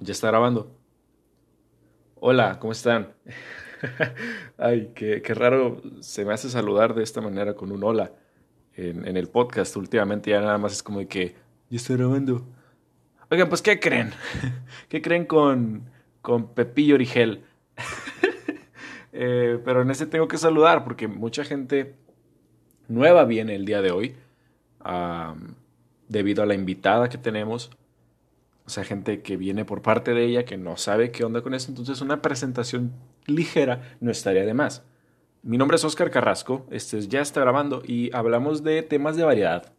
Ya está grabando. Hola, ¿cómo están? Ay, qué, raro se me hace saludar de esta manera con un hola en, el podcast. Últimamente ya nada más es como de que ya está grabando. Oigan, pues ¿qué creen? ¿Qué creen con, con Pepillo Origel? Eh, pero en este tengo que saludar porque mucha gente nueva viene el día de hoy debido a la invitada que tenemos o sea, gente que viene por parte de ella que no sabe qué onda con eso. Entonces, una presentación ligera no estaría de más. Mi nombre es Oscar Carrasco, este ya está grabando y hablamos de temas de variedad.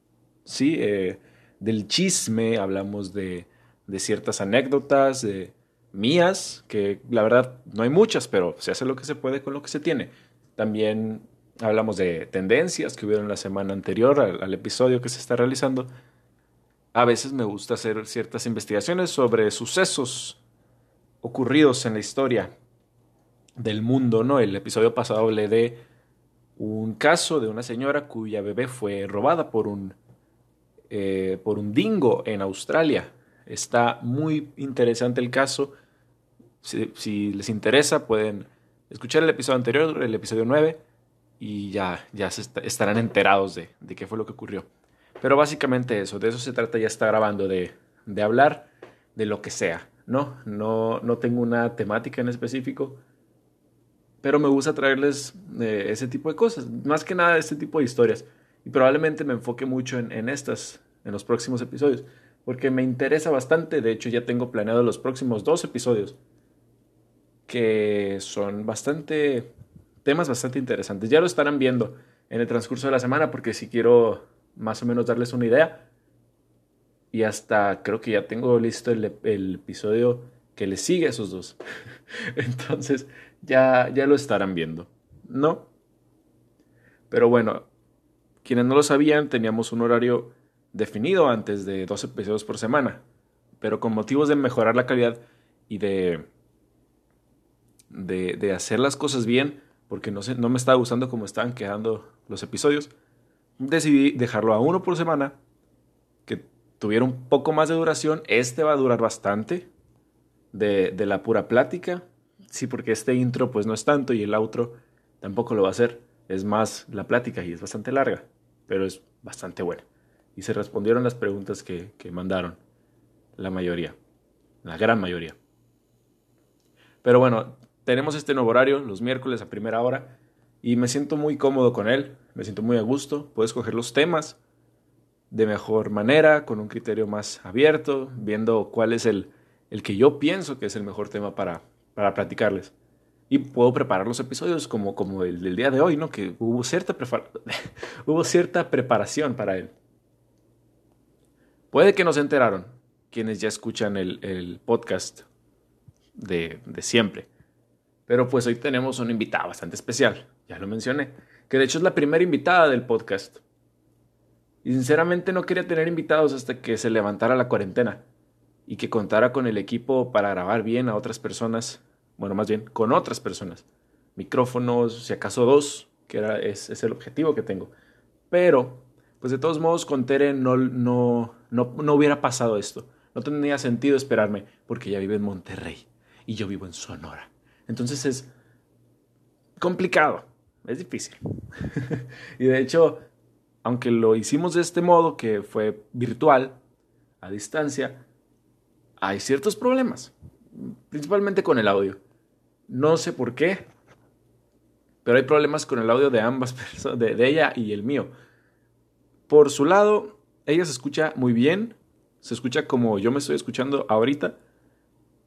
Sí, eh, del chisme, hablamos de, de ciertas anécdotas de mías, que la verdad no hay muchas, pero se hace lo que se puede con lo que se tiene. También hablamos de tendencias que hubieron la semana anterior al episodio que se está realizando a veces me gusta hacer ciertas investigaciones sobre sucesos ocurridos en la historia del mundo, ¿no? El episodio pasado hablé de un caso de una señora cuya bebé fue robada por un, eh, por un dingo en Australia. Está muy interesante el caso. Si, les interesa, pueden escuchar el episodio anterior, el episodio 9, y ya, ya se estarán enterados de, de qué fue lo que ocurrió. Pero básicamente eso, de eso se trata, ya está grabando, de, de hablar de lo que sea, ¿no? ¿no? No tengo una temática en específico, pero me gusta traerles eh, ese tipo de cosas, más que nada este tipo de historias. Y probablemente me enfoque mucho en, en estas, en los próximos episodios, porque me interesa bastante, de hecho ya tengo planeado los próximos dos episodios, que son bastante, temas bastante interesantes. Ya lo estarán viendo en el transcurso de la semana, porque si quiero más o menos darles una idea. Y hasta creo que ya tengo listo el, episodio que le sigue a esos dos. Entonces ya, ya lo estarán viendo, ¿no? Pero bueno, quienes no lo sabían, teníamos un horario definido antes de dos episodios por semana. Pero con motivos de mejorar la calidad y de, de, de hacer las cosas bien, porque no, sé, no me estaba gustando cómo estaban quedando los episodios, decidí dejarlo a uno por semana, que tuviera un poco más de duración. Este va a durar bastante de, de la pura plática. Sí, porque este intro pues no es tanto y el outro tampoco lo va a hacer. Es más la plática y es bastante larga, pero es bastante buena. Y se respondieron las preguntas que, que mandaron, la mayoría, la gran mayoría. Pero bueno, tenemos este nuevo horario, los miércoles a primera hora y me siento muy cómodo con él, me siento muy a gusto, puedo escoger los temas de mejor manera, con un criterio más abierto, viendo cuál es el, el que yo pienso que es el mejor tema para, para platicarles. Y puedo preparar los episodios como, como el del día de hoy, ¿no? Que hubo cierta, hubo cierta preparación para él. Puede que no se enteraron quienes ya escuchan el, el podcast de, de siempre. Pero pues hoy tenemos una invitada bastante especial ya lo mencioné, que de hecho es la primera invitada del podcast. Y sinceramente no quería tener invitados hasta que se levantara la cuarentena y que contara con el equipo para grabar bien a otras personas, bueno, más bien con otras personas. Micrófonos, si acaso dos, que era, es, es el objetivo que tengo. Pero, pues de todos modos, con Tere no, no, no, no hubiera pasado esto. No tendría sentido esperarme porque ella vive en Monterrey y yo vivo en Sonora. Entonces es complicado es difícil. y de hecho, aunque lo hicimos de este modo, que fue virtual, a distancia, hay ciertos problemas, principalmente con el audio. No sé por qué, pero hay problemas con el audio de ambas personas, de, ella y el mío. Por su lado, ella se escucha muy bien, se escucha como yo me estoy escuchando ahorita,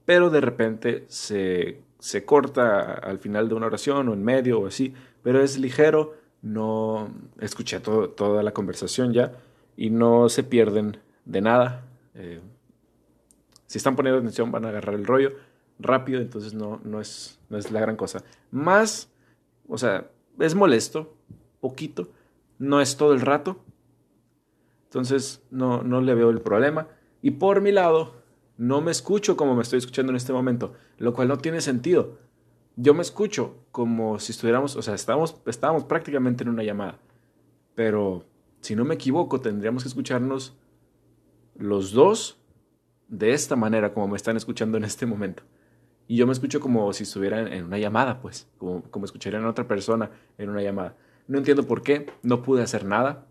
pero de repente se, se corta al final de una oración o en medio o así pero es ligero, no escuché toda la conversación ya y no se pierden de nada. Eh, si están poniendo atención van a agarrar el rollo rápido, entonces no, no, es, no es la gran cosa. Más, o sea, es molesto, poquito, no es todo el rato, entonces no, no le veo el problema. Y por mi lado, no me escucho como me estoy escuchando en este momento, lo cual no tiene sentido yo me escucho como si estuviéramos, o sea, estábamos, estábamos prácticamente en una llamada. Pero si no me equivoco, tendríamos que escucharnos los dos de esta manera como me están escuchando en este momento. Y yo me escucho como si estuviera en una llamada, pues, como, como escucharían a otra persona en una llamada. No entiendo por qué, no pude hacer nada.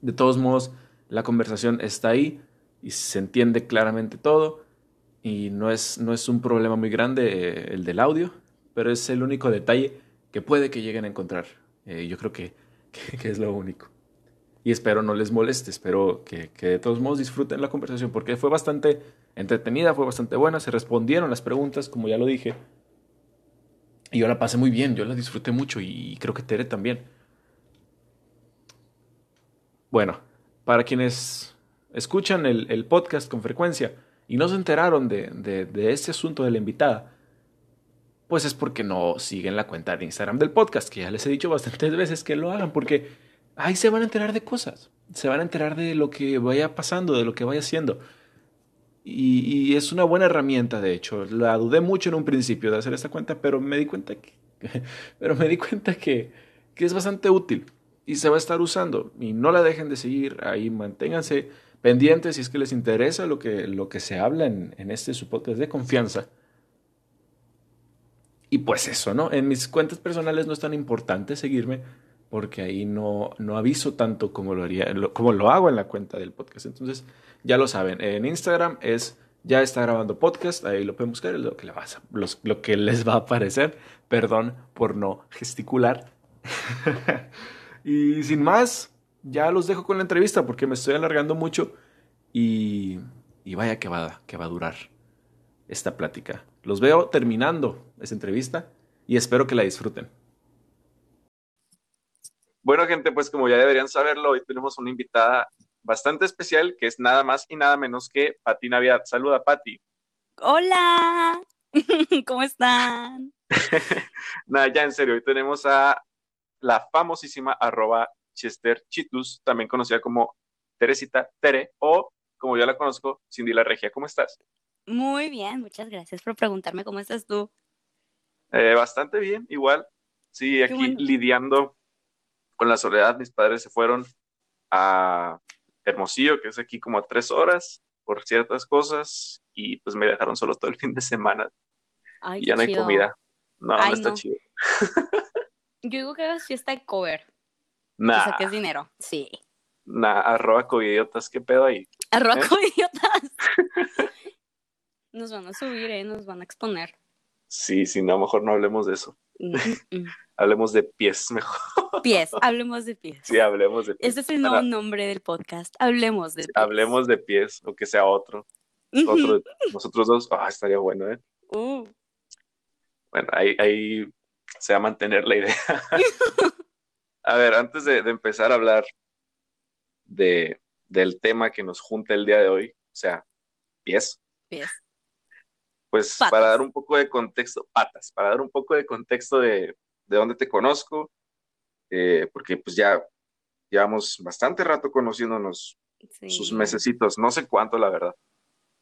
De todos modos, la conversación está ahí y se entiende claramente todo y no es, no es un problema muy grande eh, el del audio, pero es el único detalle que puede que lleguen a encontrar. Eh, yo creo que, que, es lo único. Y espero no les moleste, espero que, que de todos modos disfruten la conversación porque fue bastante entretenida, fue bastante buena, se respondieron las preguntas, como ya lo dije. Y yo la pasé muy bien, yo la disfruté mucho y creo que Tere también. Bueno, para quienes escuchan el, podcast con frecuencia y no se enteraron de, de, este asunto de la invitada, pues es porque no siguen la cuenta de Instagram del podcast, que ya les he dicho bastantes veces que lo hagan, porque ahí se van a enterar de cosas, se van a enterar de lo que vaya pasando, de lo que vaya haciendo. Y, es una buena herramienta, de hecho. La dudé mucho en un principio de hacer esta cuenta, pero me di cuenta que, pero me di cuenta que, que es bastante útil y se va a estar usando. Y no la dejen de seguir, ahí manténganse pendientes si es que les interesa lo que, lo que se habla en, en este su de confianza. Y pues eso, ¿no? En mis cuentas personales no es tan importante seguirme porque ahí no, no aviso tanto como lo, haría, como lo hago en la cuenta del podcast. Entonces, ya lo saben, en Instagram es ya está grabando podcast, ahí lo pueden buscar, es lo que, lo que les va a aparecer. Perdón por no gesticular. y sin más, ya los dejo con la entrevista porque me estoy alargando mucho y, y vaya que va, que va a durar esta plática. Los veo terminando esa entrevista y espero que la disfruten. Bueno, gente, pues como ya deberían saberlo, hoy tenemos una invitada bastante especial que es nada más y nada menos que Pati Navidad. Saluda, Pati. Hola, ¿cómo están? nada, ya en serio, hoy tenemos a la famosísima arroba Chester Chitus, también conocida como Teresita Tere, o como yo la conozco, Cindy La Regia. ¿Cómo estás? Muy bien, muchas gracias por preguntarme cómo estás tú. Eh, bastante bien, igual. Sí, aquí lidiando con la soledad. Mis padres se fueron a Hermosillo, que es aquí como a tres horas por ciertas cosas, y pues me dejaron solo todo el fin de semana. y ya no hay comida. No, no está chido. Yo digo que hagas fiesta de cover. Nah. O sea, que es dinero. Sí. Nah, arroba covidiotas, ¿qué pedo ahí? Arroba ¿Eh? covidiotas. nos van a subir, ¿eh? Nos van a exponer. Sí, sí, no, mejor no hablemos de eso. Mm, mm, mm. hablemos de pies mejor. Pies, hablemos de pies. Sí, hablemos de pies. Ese es el nuevo nombre del podcast. Hablemos de pies. Hablemos de pies, o que sea otro. Otro nosotros dos, ah, estaría bueno, ¿eh? Uh. Bueno, ahí, ahí se va a mantener la idea. a ver, antes de, empezar a hablar de, del tema que nos junta el día de hoy, o sea, pies. Pies. Pues para dar un poco de contexto, patas, para dar un poco de contexto de, de dónde te conozco, eh, porque pues ya llevamos bastante rato conociéndonos, sus mesecitos, no sé cuánto la verdad,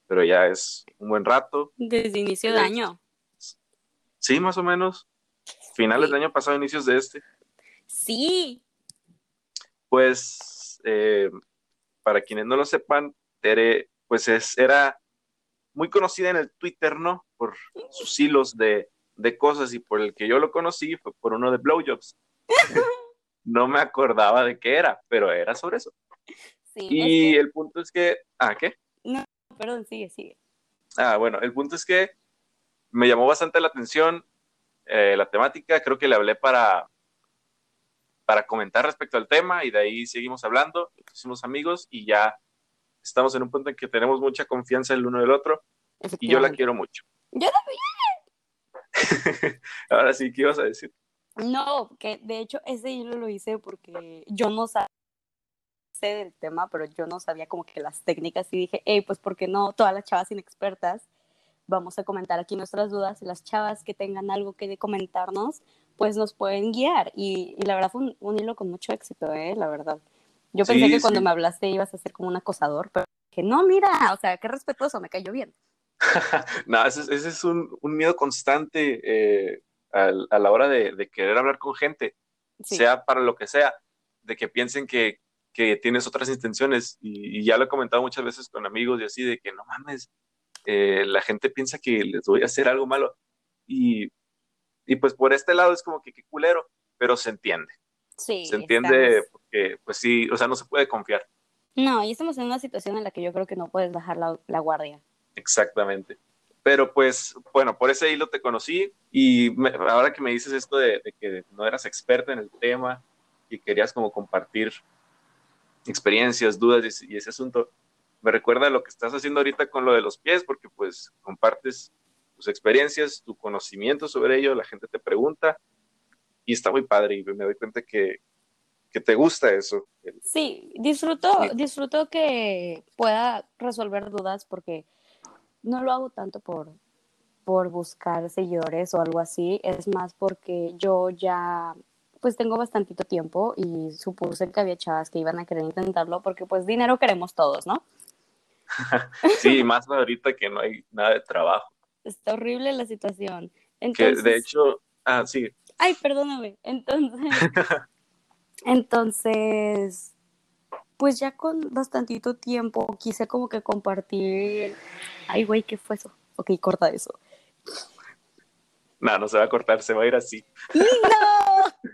pero ya es un buen rato. Desde inicio de año. Sí, más o menos. Finales del año pasado, inicios de este. Sí. Pues, eh, para quienes no lo sepan, Tere, pues es, era muy conocida en el Twitter, ¿no? Por sus hilos de, de cosas y por el que yo lo conocí fue por uno de Blowjobs. no me acordaba de qué era, pero era sobre eso. Sí, y el punto es que, ¿ah, qué? No, perdón, sigue, sigue. Ah, bueno, el punto es que me llamó bastante la atención eh, la temática, creo que le hablé para, para comentar respecto al tema y de ahí seguimos hablando, hicimos amigos y ya estamos en un punto en que tenemos mucha confianza el uno del otro y yo la quiero mucho. Yo también. Ahora sí, ¿qué ibas a decir? No, que de hecho ese hilo lo hice porque yo no sabía del tema, pero yo no sabía como que las técnicas y dije, hey, pues ¿por qué no todas las chavas inexpertas? Vamos a comentar aquí nuestras dudas y las chavas que tengan algo que comentarnos, pues nos pueden guiar. Y, la verdad fue un, hilo con mucho éxito, ¿eh? La verdad. Yo pensé que cuando me hablaste ibas a ser como un acosador, pero dije, no, mira, o sea, qué respetuoso, me cayó bien. no, ese, es un, un miedo constante. Eh a, la hora de, querer hablar con gente, sea para lo que sea, de que piensen que que tienes otras intenciones. Y, ya lo he comentado muchas veces con amigos y así, de que no mames, eh, la gente piensa que les voy a hacer algo malo. Y, y pues por este lado es como que qué culero, pero se entiende. Sí. Se entiende porque, pues sí, o sea, no se puede confiar. No, y estamos en una situación en la que yo creo que no puedes bajar la, la guardia. Exactamente. Pero pues, bueno, por ese hilo te conocí y ahora que me dices esto de, que no eras experta en el tema y querías como compartir experiencias, dudas y, ese asunto, me recuerda lo que estás haciendo ahorita con lo de los pies, porque pues compartes tus experiencias, tu conocimiento sobre ello, la gente te pregunta y está muy padre y me doy cuenta que, que te gusta eso. Sí, disfruto, disfruto que pueda resolver dudas porque no lo hago tanto por, por buscar seguidores o algo así, es más porque yo ya pues tengo bastantito tiempo y supuse que había chavas que iban a querer intentarlo porque pues dinero queremos todos, ¿no? sí, más ahorita que no hay nada de trabajo. Está horrible la situación. Entonces... Que de hecho, ah, sí. Ay, perdóname. Entonces, entonces, pues ya con bastantito tiempo quise como que compartir. Ay, güey, ¿qué fue eso? Ok, corta eso. No, no se va a cortar, se va a ir así. ¡No!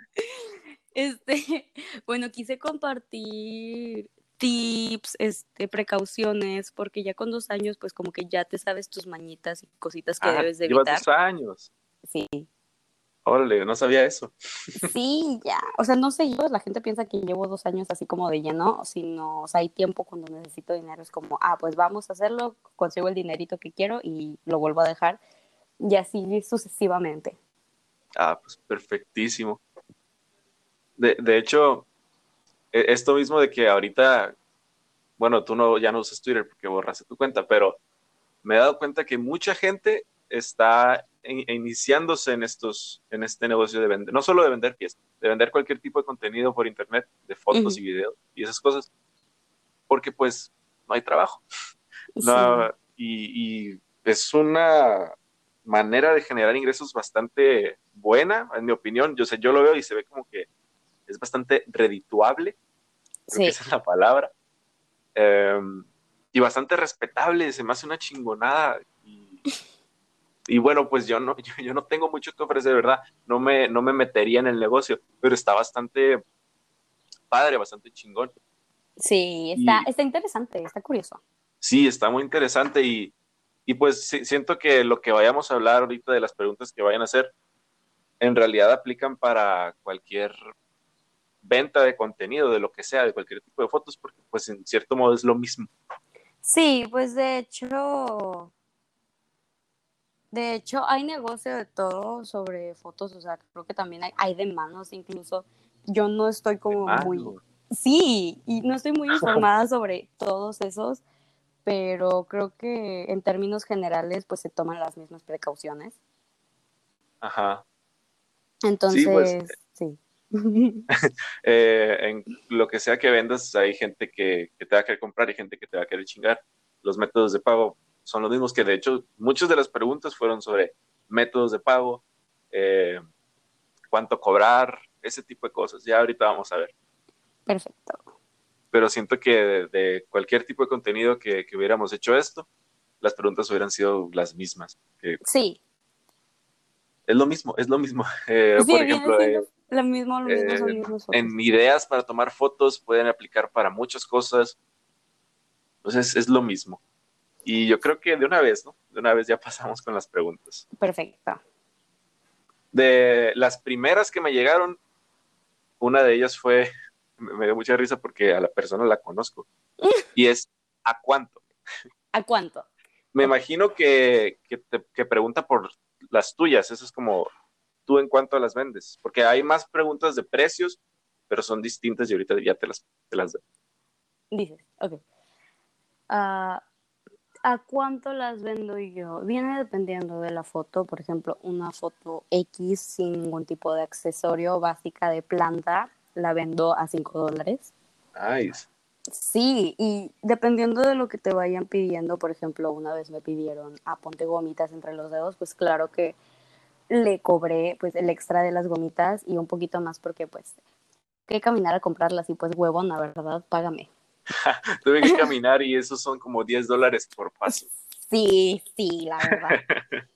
Este, bueno, quise compartir tips, este, precauciones, porque ya con dos años, pues como que ya te sabes tus mañitas y cositas que ah, debes de evitar. dos años. Sí. Órale, no sabía eso. Sí, ya. O sea, no sé yo, la gente piensa que llevo dos años así como de lleno, sino, o sea, hay tiempo cuando necesito dinero, es como, ah, pues vamos a hacerlo, consigo el dinerito que quiero y lo vuelvo a dejar, y así sucesivamente. Ah, pues perfectísimo. De, de hecho, e, esto mismo de que ahorita, bueno, tú no, ya no usas Twitter porque borraste tu cuenta, pero me he dado cuenta que mucha gente está iniciándose en estos, en este negocio de vender, no solo de vender pies, de vender cualquier tipo de contenido por internet, de fotos y videos y esas cosas, porque pues no hay trabajo. y, es una manera de generar ingresos bastante buena, en mi opinión. Yo sé, yo lo veo y se ve como que es bastante redituable. esa es la palabra. Em, y bastante respetable, se me hace una chingonada. Y, y bueno, pues yo no, yo, no tengo mucho que ofrecer, ¿verdad? No me, no me metería en el negocio, pero está bastante padre, bastante chingón. Sí, está, está interesante, está curioso. Sí, está muy interesante y, y pues siento que lo que vayamos a hablar ahorita de las preguntas que vayan a hacer, en realidad aplican para cualquier venta de contenido, de lo que sea, de cualquier tipo de fotos, porque pues en cierto modo es lo mismo. Sí, pues de hecho, de hecho, hay negocio de todo sobre fotos, o sea, creo que también hay, hay de manos incluso. Yo no estoy como muy... Sí, y no estoy muy informada sobre todos esos, pero creo que en términos generales pues se toman las mismas precauciones. Ajá. Entonces, sí. Pues, eh, en lo que sea que vendas, hay gente que, que te va a querer comprar y gente que te va a querer chingar. Los métodos de pago son los mismos que de hecho muchas de las preguntas fueron sobre métodos de pago, eh, cuánto cobrar, ese tipo de cosas. Ya ahorita vamos a ver. Perfecto. Pero siento que de, cualquier tipo de contenido que, hubiéramos hecho esto, las preguntas hubieran sido las mismas. sí. Es lo mismo, es lo mismo. Eh, por ejemplo, eh, lo mismo, lo mismo, En ideas para tomar fotos pueden aplicar para muchas cosas. Entonces es lo mismo. Y yo creo que de una vez, ¿no? De una vez ya pasamos con las preguntas. Perfecto. De las primeras que me llegaron, una de ellas fue, me dio mucha risa porque a la persona la conozco, y es, ¿a cuánto? ¿A cuánto? Me imagino que, que, pregunta por las tuyas, eso es como, ¿tú en cuánto las vendes? Porque hay más preguntas de precios, pero son distintas y ahorita ya te las, te las doy. Dices, ok. Ah, ¿A cuánto las vendo yo? Viene dependiendo de la foto. Por ejemplo, una foto X sin ningún tipo de accesorio básica de planta, la vendo a 5 dólares. Nice. Sí, y dependiendo de lo que te vayan pidiendo, por ejemplo, una vez me pidieron a ponte gomitas entre los dedos, pues claro que le cobré pues el extra de las gomitas y un poquito más porque pues que caminar a comprarlas y pues huevón, la verdad, págame. Tuve que caminar y esos son como 10 dólares por paso. Sí, sí, la verdad.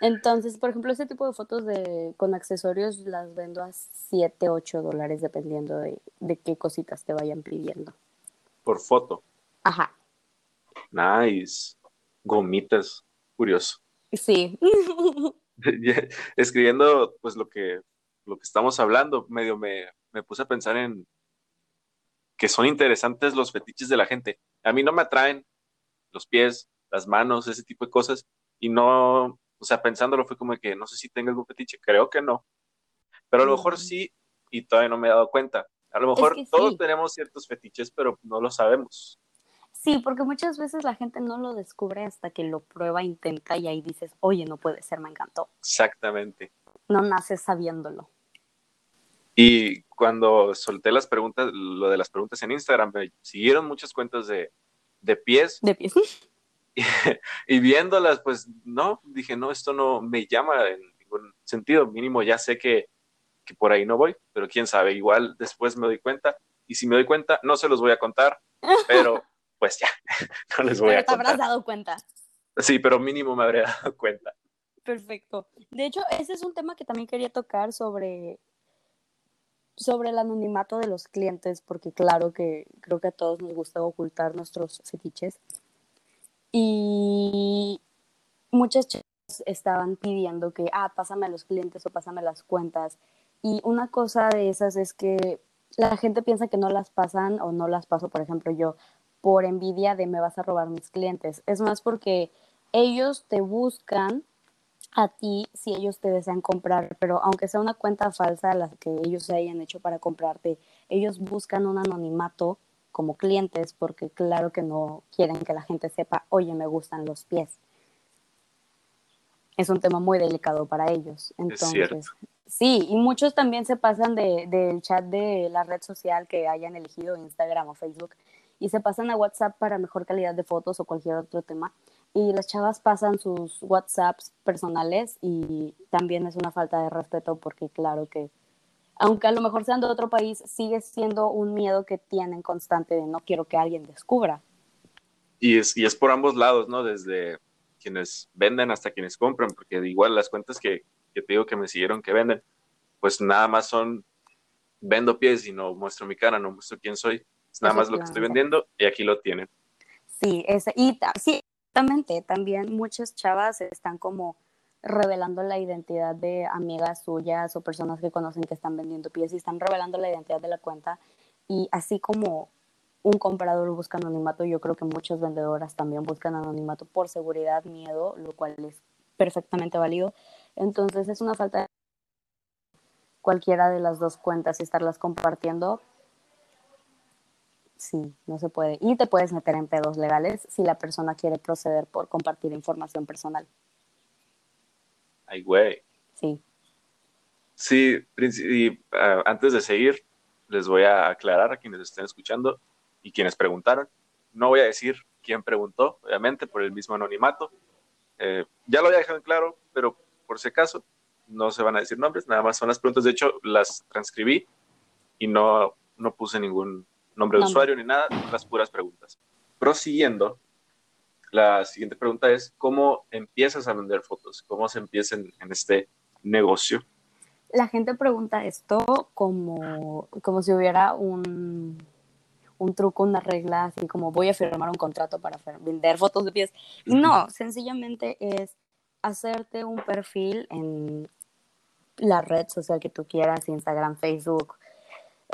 Entonces, por ejemplo, este tipo de fotos de, con accesorios las vendo a 7, 8 dólares dependiendo de, de qué cositas te vayan pidiendo. Por foto. Ajá, Nice. Gomitas. Curioso. sí. Escribiendo pues lo que, lo que estamos hablando, medio me, me puse a pensar en que son interesantes los fetiches de la gente. A mí no me atraen los pies, las manos, ese tipo de cosas. Y no, o sea, pensándolo fue como que no sé si tengo algún fetiche, creo que no. Pero a lo mejor sí y todavía no me he dado cuenta. A lo mejor que todos sí. tenemos ciertos fetiches, pero no lo sabemos. Sí, porque muchas veces la gente no lo descubre hasta que lo prueba, intenta y ahí dices, oye, no puede ser, me encantó. Exactamente. No naces sabiéndolo. Y cuando solté las preguntas, lo de las preguntas en Instagram, me siguieron muchas cuentas de, de pies De pies. y viéndolas, pues no, dije, no, esto no me llama en ningún sentido. Mínimo ya sé que, que por ahí no voy, pero quién sabe, igual después me doy cuenta. Y si me doy cuenta, no se los voy a contar, pero pues ya, no les voy Pero a te habrás contar. dado cuenta. Sí, pero mínimo me habré dado cuenta. Perfecto. De hecho, ese es un tema que también quería tocar sobre, sobre el anonimato de los clientes, porque claro que creo que a todos nos gusta ocultar nuestros fetiches. Y muchas chicas estaban pidiendo que, ah, pásame los clientes o pásame las cuentas. Y una cosa de esas es que la gente piensa que no las pasan o no las paso, por ejemplo, yo, por envidia de me vas a robar mis clientes. Es más porque ellos te buscan a ti si ellos te desean comprar, pero aunque sea una cuenta falsa la que ellos se hayan hecho para comprarte, ellos buscan un anonimato como clientes porque claro que no quieren que la gente sepa, oye, me gustan los pies. Es un tema muy delicado para ellos. Entonces, sí, y muchos también se pasan de- del chat de la red social que hayan elegido, Instagram o Facebook, y se pasan a WhatsApp para mejor calidad de fotos o cualquier otro tema y las chavas pasan sus WhatsApps personales y también es una falta de respeto porque claro que aunque a lo mejor sean de otro país, sigue siendo un miedo que tienen constante de no quiero que alguien descubra. Y es, y es por ambos lados, ¿no? Desde quienes venden hasta quienes compran, porque igual las cuentas que, que te digo que me siguieron que venden, pues nada más son vendo pies y no muestro mi cara, no muestro quién soy. Es nada más lo que estoy vendiendo y aquí lo tienen. Sí, ese, y sí, exactamente, también muchas chavas están como revelando la identidad de amigas suyas o personas que conocen que están vendiendo pies y están revelando la identidad de la cuenta y así como un comprador busca anonimato, yo creo que muchas vendedoras también buscan anonimato por seguridad, miedo, lo cual es perfectamente válido. Entonces es una falta de cualquiera de las dos cuentas y estarlas compartiendo. Sí, no se puede. Y te puedes meter en pedos legales si la persona quiere proceder por compartir información personal. Ay, güey. Sí. Sí, y ah, antes de seguir, les voy a aclarar a quienes estén escuchando y quienes preguntaron. No voy a decir quién preguntó, obviamente, por el mismo anonimato. Eh, ya lo había dejado en claro, pero por si acaso, no se van a decir nombres, nada más son las preguntas. De hecho, las transcribí y no, no puse ningún nombre de Nombre. usuario ni nada, las puras preguntas. Prosiguiendo, la siguiente pregunta es, ¿cómo empiezas a vender fotos? ¿Cómo se empieza en, en este negocio? La gente pregunta esto como, como si hubiera un, un truco, una regla, así como voy a firmar un contrato para vender fotos de pies. No, sencillamente es hacerte un perfil en la red social que tú quieras, Instagram, Facebook,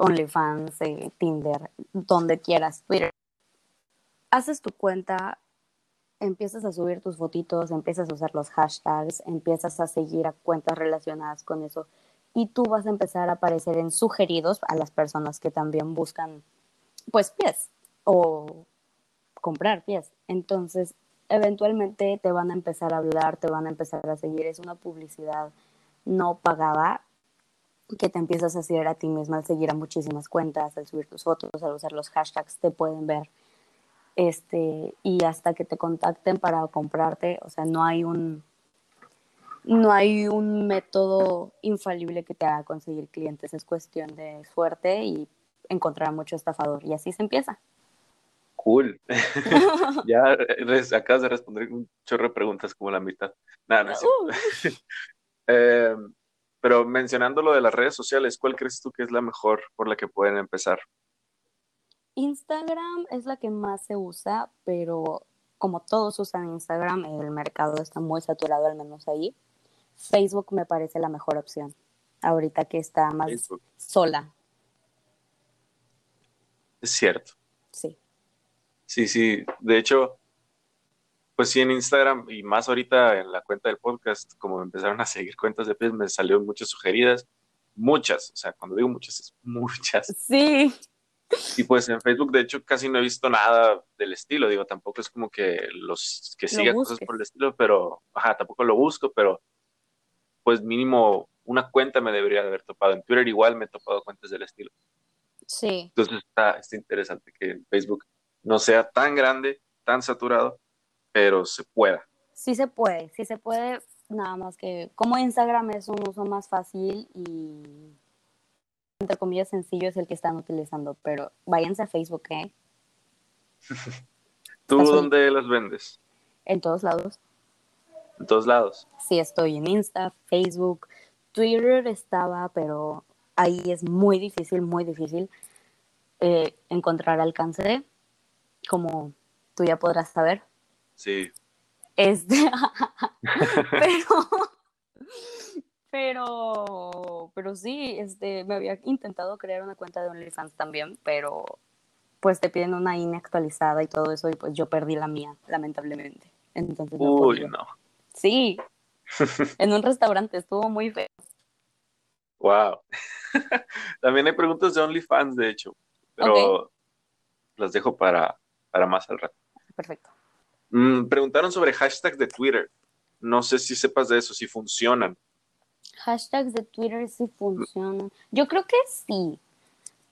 OnlyFans, eh, Tinder, donde quieras, Twitter. Haces tu cuenta, empiezas a subir tus fotitos, empiezas a usar los hashtags, empiezas a seguir a cuentas relacionadas con eso y tú vas a empezar a aparecer en sugeridos a las personas que también buscan pues pies o comprar pies. Entonces, eventualmente te van a empezar a hablar, te van a empezar a seguir. Es una publicidad no pagada que te empiezas a hacer a ti misma al seguir a muchísimas cuentas, al subir tus fotos, al usar los hashtags, te pueden ver. Este, y hasta que te contacten para comprarte, o sea, no hay un no hay un método infalible que te haga conseguir clientes, es cuestión de suerte y encontrar mucho estafador y así se empieza. Cool. ya acabas de responder un chorro de preguntas como la mitad. Nada, no, uh. eh, pero mencionando lo de las redes sociales, ¿cuál crees tú que es la mejor por la que pueden empezar? Instagram es la que más se usa, pero como todos usan Instagram, el mercado está muy saturado, al menos ahí. Facebook me parece la mejor opción, ahorita que está más sola. Es cierto. Sí. Sí, sí. De hecho, pues sí, en Instagram y más ahorita en la cuenta del podcast, como me empezaron a seguir cuentas de pies, me salieron muchas sugeridas. Muchas, o sea, cuando digo muchas, es muchas. Sí. Y pues en Facebook, de hecho, casi no he visto nada del estilo. Digo, tampoco es como que los que sigan cosas por el estilo, pero, ajá, tampoco lo busco, pero pues mínimo una cuenta me debería haber topado. En Twitter igual me he topado cuentas del estilo. Sí. Entonces está, está interesante que en Facebook no sea tan grande, tan saturado, pero se pueda. Sí se puede, sí se puede, nada más que como Instagram es un uso más fácil y entre comillas sencillo es el que están utilizando, pero váyanse a Facebook, ¿eh? ¿Tú dónde las vendes? En todos lados. En todos lados. Sí, estoy en Insta, Facebook, Twitter estaba, pero ahí es muy difícil, muy difícil eh, encontrar alcance, como tú ya podrás saber. Sí. Este, pero pero, pero sí, este, me había intentado crear una cuenta de OnlyFans también, pero pues te piden una INE actualizada y todo eso, y pues yo perdí la mía, lamentablemente. Entonces, Uy, no. Sí, en un restaurante, estuvo muy feo. Wow. también hay preguntas de OnlyFans, de hecho, pero las dejo para, para más al rato. Perfecto. Mm, preguntaron sobre hashtags de Twitter. No sé si sepas de eso, si funcionan hashtags de Twitter sí funcionan. Yo creo que sí,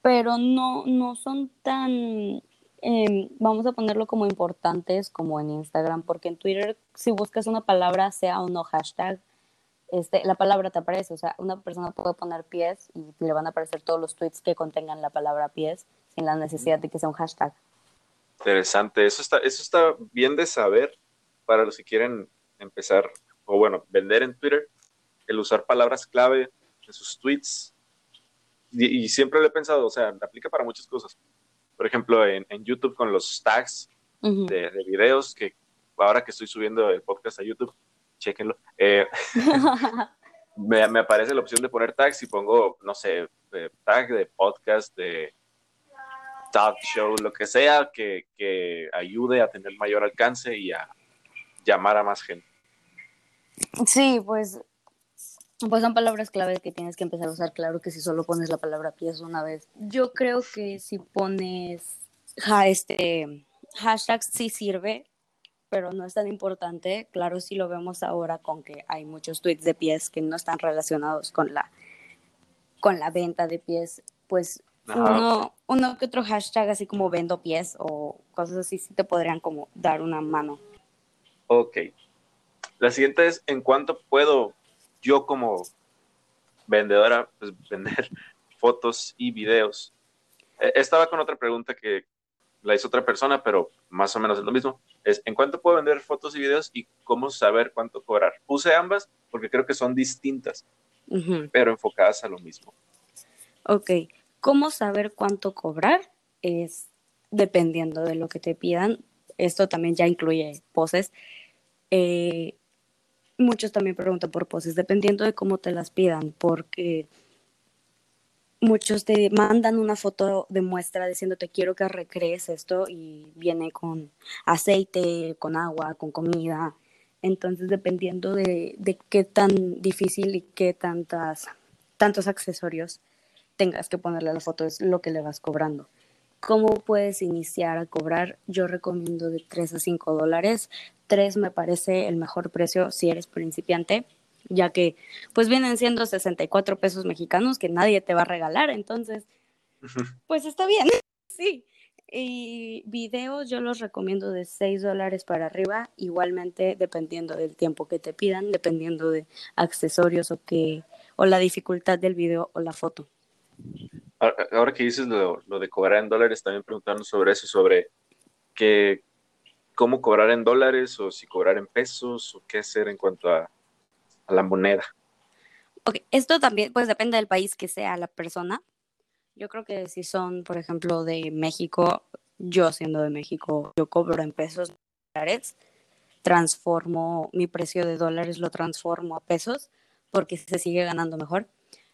pero no, no son tan, em, vamos a ponerlo como importantes como en Instagram, porque en Twitter si buscas una palabra, sea o no hashtag, este, la palabra te aparece. O sea, una persona puede poner pies y le van a aparecer todos los tweets que contengan la palabra pies sin la necesidad de que sea un hashtag. Interesante, eso está, eso está bien de saber para los que quieren empezar o bueno, vender en Twitter el usar palabras clave en sus tweets. Y, siempre lo he pensado, o sea, aplica para muchas cosas. Por ejemplo, en, YouTube con los tags de, videos, que ahora que estoy subiendo el podcast a YouTube, chequenlo. Eh, me, aparece la opción de poner tags y pongo, no sé, eh, tag de podcast, de talk show, lo que sea que, que ayude a tener mayor alcance y a llamar a más gente. Sí, pues pues son palabras clave que tienes que empezar a usar. Claro que si solo pones la palabra pies una vez. Yo creo que si pones este, hashtags sí sirve, pero no es tan importante. Claro, si lo vemos ahora con que hay muchos tweets de pies que no están relacionados con la, con la venta de pies, pues uno, uno que otro hashtag así como vendo pies o cosas así sí te podrían como dar una mano. Ok. La siguiente es, ¿en cuánto puedo yo como vendedora, pues vender fotos y videos. E, estaba con otra pregunta que la hizo otra persona, pero más o menos es lo mismo. Es, ¿en cuánto puedo vender fotos y videos y cómo saber cuánto cobrar? Puse ambas porque creo que son distintas, pero enfocadas a lo mismo. Ok, ¿cómo saber cuánto cobrar? Es dependiendo de lo que te pidan. Esto también ya incluye poses. Eh, muchos también preguntan por poses, dependiendo de cómo te las pidan, porque muchos te mandan una foto de muestra diciéndote quiero que recrees esto y viene con aceite, con agua, con comida. Entonces, dependiendo de, de qué tan difícil y qué tantas, tantos accesorios tengas que ponerle a la foto, es lo que le vas cobrando. ¿Cómo puedes iniciar a cobrar? Yo recomiendo de 3 a 5 dólares. 3 me parece el mejor precio si eres principiante, ya que pues vienen siendo 64 pesos mexicanos que nadie te va a regalar, entonces, pues está bien, sí. Y videos yo los recomiendo de 6 dólares para arriba, igualmente dependiendo del tiempo que te pidan, dependiendo de accesorios o que o la dificultad del video o la foto. Ahora que dices lo, de cobrar en dólares, también preguntarnos sobre eso, sobre que cómo cobrar en dólares o si cobrar en pesos o qué hacer en cuanto a, a la moneda. Ok, esto también pues depende del país que sea la persona, yo creo que si son, por ejemplo, de México, yo siendo de México, yo cobro en pesos dólares, transformo mi precio de dólares, lo transformo a pesos porque se sigue ganando mejor.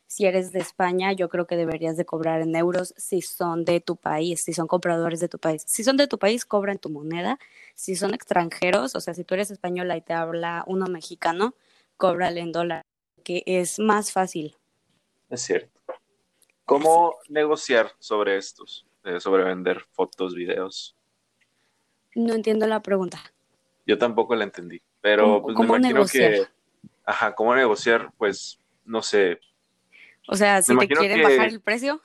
Si eres de España, yo creo que deberías de cobrar en euros si son de tu país, si son compradores de tu país. Si son de tu país, cobra en tu moneda. Si son extranjeros, o sea, si tú eres española y te habla uno mexicano, cóbrale en dólar, que es más fácil. Es cierto. ¿Cómo negociar sobre estos, eh, sobre vender fotos, videos? No entiendo la pregunta. Yo tampoco la entendí, pero pues me imagino negociar? que, ajá, ¿cómo negociar? Pues, no sé. O sea, si te quieren bajar el precio.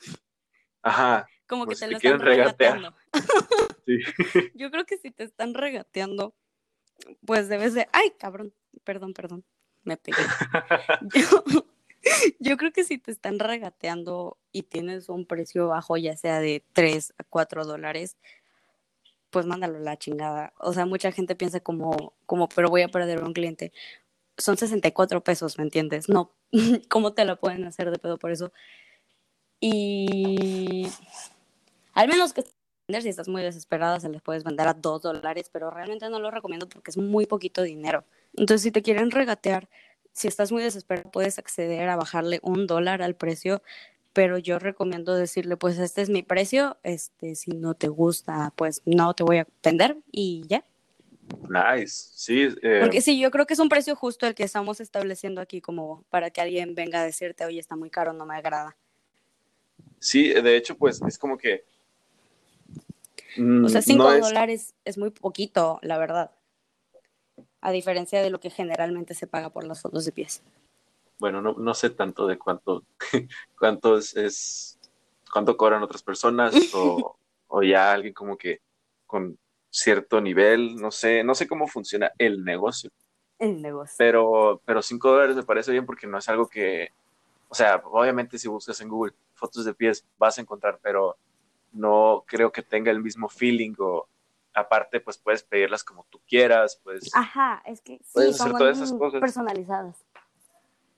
Ajá. Como que pues, te, lo están regateando. sí. Yo creo que si te están regateando, pues debes de, ay, cabrón, perdón, perdón, me pegué. Yo, yo creo que si te están regateando y tienes un precio bajo, ya sea de 3 a 4 dólares, pues mándalo a la chingada. O sea, mucha gente piensa como, como, pero voy a perder un cliente. Son 64 pesos, ¿me entiendes? No, ¿cómo te la pueden hacer de pedo por eso? Y al menos que si estás muy desesperada, se les puedes vender a 2 dólares, pero realmente no lo recomiendo porque es muy poquito dinero. Entonces, si te quieren regatear, si estás muy desesperado, puedes acceder a bajarle un dólar al precio, pero yo recomiendo decirle, pues este es mi precio, este, si no te gusta, pues no te voy a vender y ya. Nice, sí. Eh, Porque sí, yo creo que es un precio justo el que estamos estableciendo aquí, como para que alguien venga a decirte, oye, está muy caro, no me agrada. Sí, de hecho, pues es como que... o sea, mm, cinco dólares es muy poquito, la verdad a diferencia de lo que generalmente se paga por las fotos de pies. Bueno, no, no sé tanto de cuánto, cuánto es, cuánto cobran otras personas o, o ya alguien como que con cierto nivel, no sé, no sé cómo funciona el negocio. El negocio. Pero, pero cinco dólares me parece bien porque no es algo que, o sea, obviamente si buscas en Google fotos de pies vas a encontrar, pero no creo que tenga el mismo feeling o, aparte, pues puedes pedirlas como tú quieras, pues. Ajá, es que sí, son todas esas cosas. personalizadas.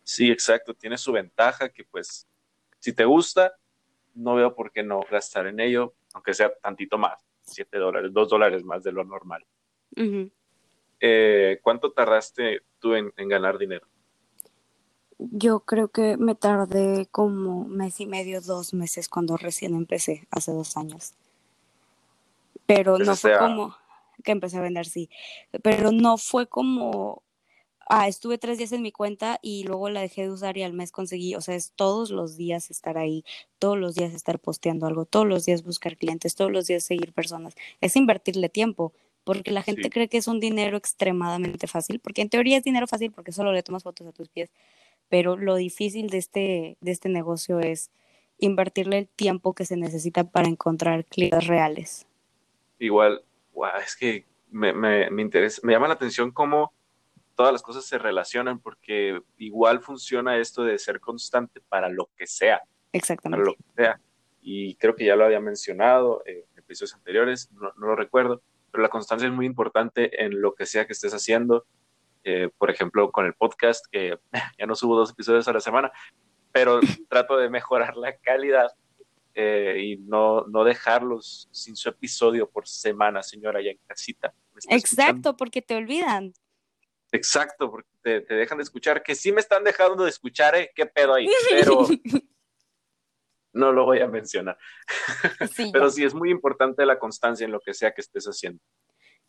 Sí, exacto, tiene su ventaja que pues, si te gusta, no veo por qué no gastar en ello, aunque sea tantito más, 7 dólares, 2 dólares más de lo normal. Eh, ¿Cuánto tardaste tú en, en ganar dinero? Yo creo que me tardé como mes y medio, dos meses cuando recién empecé, hace dos años pero no fue como que empecé a vender, sí, pero no fue como, ah, estuve tres días en mi cuenta y luego la dejé de usar y al mes conseguí, o sea, es todos los días estar ahí, todos los días estar posteando algo, todos los días buscar clientes, todos los días seguir personas, es invertirle tiempo, porque la gente cree que es un dinero extremadamente fácil, porque en teoría es dinero fácil porque solo le tomas fotos a tus pies, pero lo difícil de este, de este negocio es invertirle el tiempo que se necesita para encontrar clientes reales. Igual, es que me, me, me, interesa, me llama la atención cómo todas las cosas se relacionan, porque igual funciona esto de ser constante para lo que sea. Exactamente. Para lo que sea. Y creo que ya lo había mencionado en episodios anteriores, no, lo recuerdo, pero la constancia es muy importante en lo que sea que estés haciendo. Eh, por ejemplo, con el podcast, que ya no subo dos episodios a la semana, pero trato de mejorar la calidad eh, y no, no dejarlos sin su episodio por semana, señora, ya en casita. Exacto, porque te olvidan. Exacto, porque te, dejan de escuchar, que sí me están dejando de escuchar, ¿eh? ¿Qué pedo ahí? Pero no lo voy a mencionar. Pero sí, es muy importante la constancia en lo que sea que estés haciendo.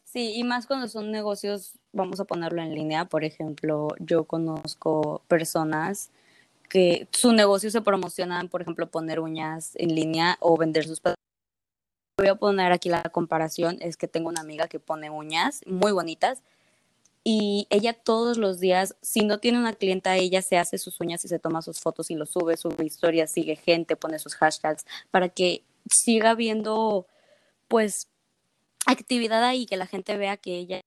Sí, y más cuando son negocios, vamos a ponerlo en línea, por ejemplo, yo conozco personas que su negocio se promocionan, por ejemplo, poner uñas en línea o vender sus Voy a poner aquí la comparación, es que tengo una amiga que pone uñas muy bonitas y ella todos los días, si no tiene una clienta, ella se hace sus uñas y se toma sus fotos y lo sube, sube historias, sigue gente, pone sus hashtags para que siga viendo pues, actividad ahí, que la gente vea que ella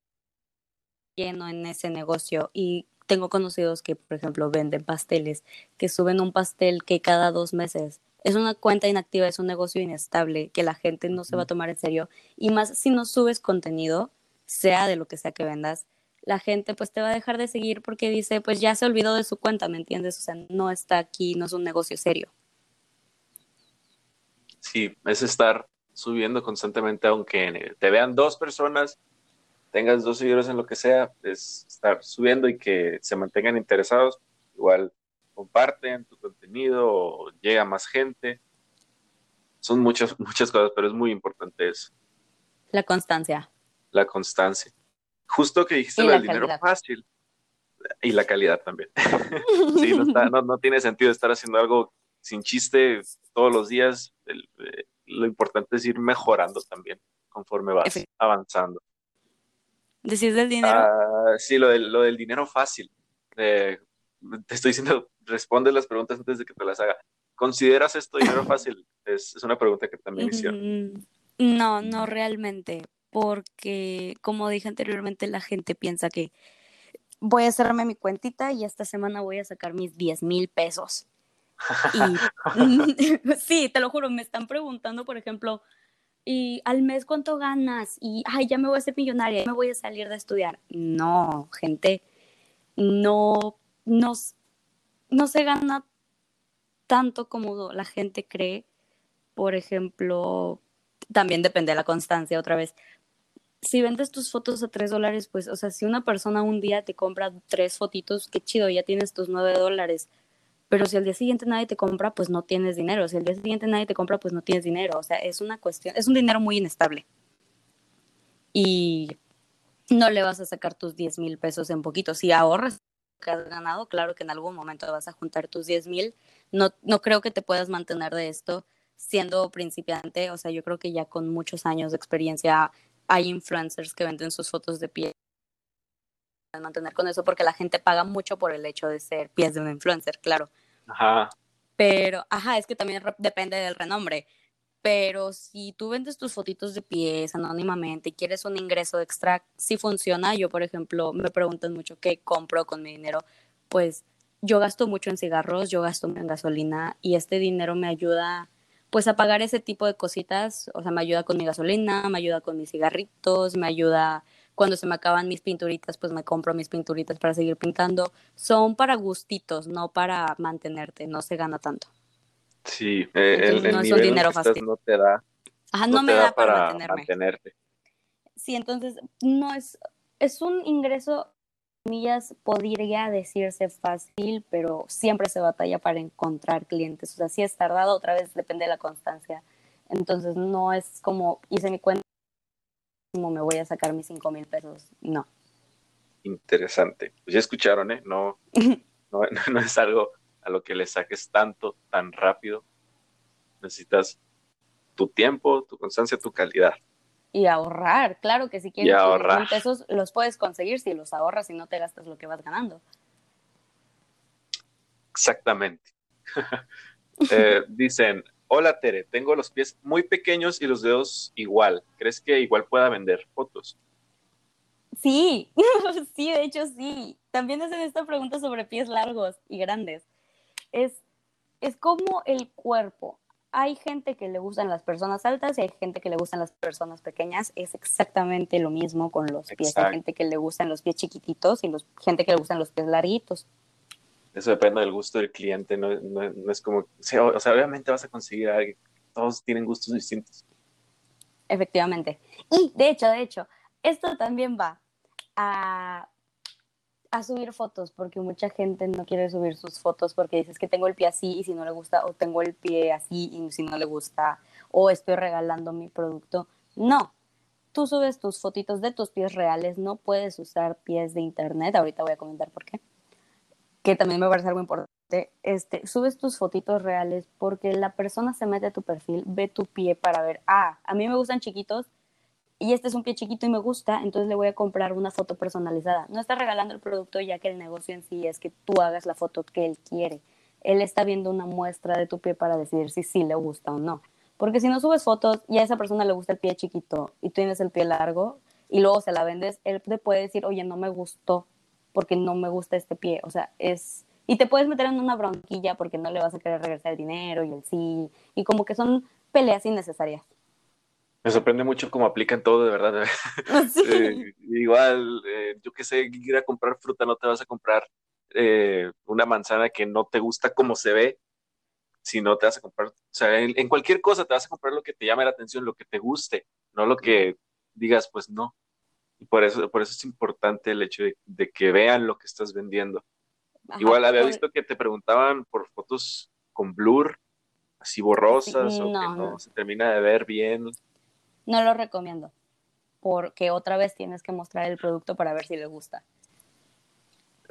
lleno en ese negocio. Y tengo conocidos que, por ejemplo, venden pasteles, que suben un pastel que cada dos meses. Es una cuenta inactiva, es un negocio inestable, que la gente no se va a tomar en serio. Y más si no subes contenido, sea de lo que sea que vendas, la gente pues te va a dejar de seguir porque dice, pues ya se olvidó de su cuenta, ¿me entiendes? O sea, no está aquí, no es un negocio serio. Sí, es estar subiendo constantemente, aunque te vean dos personas, tengas dos seguidores en lo que sea, es estar subiendo y que se mantengan interesados. Igual comparten tu contenido, llega más gente. Son muchas, muchas cosas, pero es muy importante eso. La constancia. La constancia. Justo que dijiste lo del dinero fácil. Y la calidad también. sí, no, tiene sentido estar haciendo algo sin chiste todos los días. Eh, lo importante es ir mejorando también conforme vas avanzando. ¿Decís del dinero? Ah, sí, lo del, lo del dinero fácil. Eh, te estoy diciendo, responde las preguntas antes de que te las haga. ¿Consideras esto dinero fácil? Es, es una pregunta que también hicieron. Mm, no, no realmente, porque como dije anteriormente, la gente piensa que voy a hacerme mi cuentita y esta semana voy a sacar mis 10 mil pesos. sí, te lo juro, me están preguntando, por ejemplo, y al mes cuánto ganas y ay, ya me voy a ser millonaria, ya me voy a salir de estudiar. No, gente, no no, no se gana tanto como la gente cree. Por ejemplo, también depende de la constancia otra vez. Si vendes tus fotos a tres dólares, pues, o sea, si una persona un día te compra tres fotitos, qué chido, ya tienes tus nueve dólares. Pero si al día siguiente nadie te compra, pues no tienes dinero. Si al día siguiente nadie te compra, pues no tienes dinero. O sea, es una cuestión, es un dinero muy inestable. Y no le vas a sacar tus diez mil pesos en poquito. Si ahorras que has ganado, claro que en algún momento vas a juntar tus 10 mil. No, no creo que te puedas mantener de esto siendo principiante. O sea, yo creo que ya con muchos años de experiencia hay influencers que venden sus fotos de pie mantener con eso porque la gente paga mucho por el hecho de ser pies de un influencer, claro. Ajá. Pero, ajá, es que también depende del renombre. Pero si tú vendes tus fotitos de pies anónimamente y quieres un ingreso extra, si funciona. Yo, por ejemplo, me preguntan mucho qué compro con mi dinero. Pues yo gasto mucho en cigarros, yo gasto en gasolina y este dinero me ayuda pues a pagar ese tipo de cositas, o sea, me ayuda con mi gasolina, me ayuda con mis cigarritos, me ayuda cuando se me acaban mis pinturitas, pues me compro mis pinturitas para seguir pintando. Son para gustitos, no para mantenerte, no se gana tanto. Sí, eh, el, no nivel dinero fácil. no te da. no, me da, para, mantenerte. Sí, entonces no es, es un ingreso, millas, podría decirse fácil, pero siempre se batalla para encontrar clientes. O sea, si es tardado, otra vez depende de la constancia. Entonces no es como hice mi cuenta, como me voy a sacar mis cinco mil pesos. No. Interesante. Pues ya escucharon, ¿eh? no, no es algo a lo que le saques tanto, tan rápido. Necesitas tu tiempo, tu constancia, tu calidad. Y ahorrar, claro que si quieres ahorrar. pesos los puedes conseguir si los ahorras y no te gastas lo que vas ganando. Exactamente. Eh, dicen, hola Tere, tengo los pies muy pequeños y los dedos igual. ¿Crees que igual pueda vender fotos? Sí, sí, de hecho sí. También hacen esta pregunta sobre pies largos y grandes es, es como el cuerpo. Hay gente que le gustan las personas altas y hay gente que le gustan las personas pequeñas. Es exactamente lo mismo con los pies. Hay gente que le gustan los pies chiquititos y los, gente que le gustan los pies larguitos. Eso depende del gusto del cliente, no, no, es como, o sea, obviamente vas a conseguir a alguien, todos tienen gustos distintos. Efectivamente. Y de hecho, de hecho, esto también va a a subir fotos, porque mucha gente no quiere subir sus fotos porque dices que tengo el pie así y si no le gusta, o tengo el pie así y si no le gusta, o estoy regalando mi producto. No, tú subes tus fotitos de tus pies reales, no puedes usar pies de internet, ahorita voy a comentar por qué, que también me parece algo importante. Este, subes tus fotitos reales porque la persona se mete a tu perfil, ve tu pie para ver, ah, a mí me gustan chiquitos, y este es un pie chiquito y me gusta, entonces le voy a comprar una foto personalizada. No está regalando el producto ya que el negocio en sí es que tú hagas la foto que él quiere. Él está viendo una muestra de tu pie para decidir si sí le gusta o no. Porque si no subes fotos y a esa persona le gusta el pie chiquito y tú tienes el pie largo y luego se la vendes, él te puede decir, oye, no me gustó porque no me gusta este pie. O sea, es... Y te puedes meter en una bronquilla porque no le vas a querer regresar el dinero y el sí. Y como que son peleas innecesarias. Me sorprende mucho cómo aplican todo, de verdad. Sí. Eh, igual, eh, yo qué sé, ir a comprar fruta, no te vas a comprar eh, una manzana que no te gusta como se ve, si no te vas a comprar, o sea, en, en cualquier cosa te vas a comprar lo que te llame la atención, lo que te guste, no lo que digas, pues no. Y por eso, por eso es importante el hecho de, de que vean lo que estás vendiendo. Ajá, Igual había por- visto que te preguntaban por fotos con blur, así borrosas, o que no. se termina de ver bien. No lo recomiendo. Porque otra vez tienes que mostrar el producto para ver si le gusta.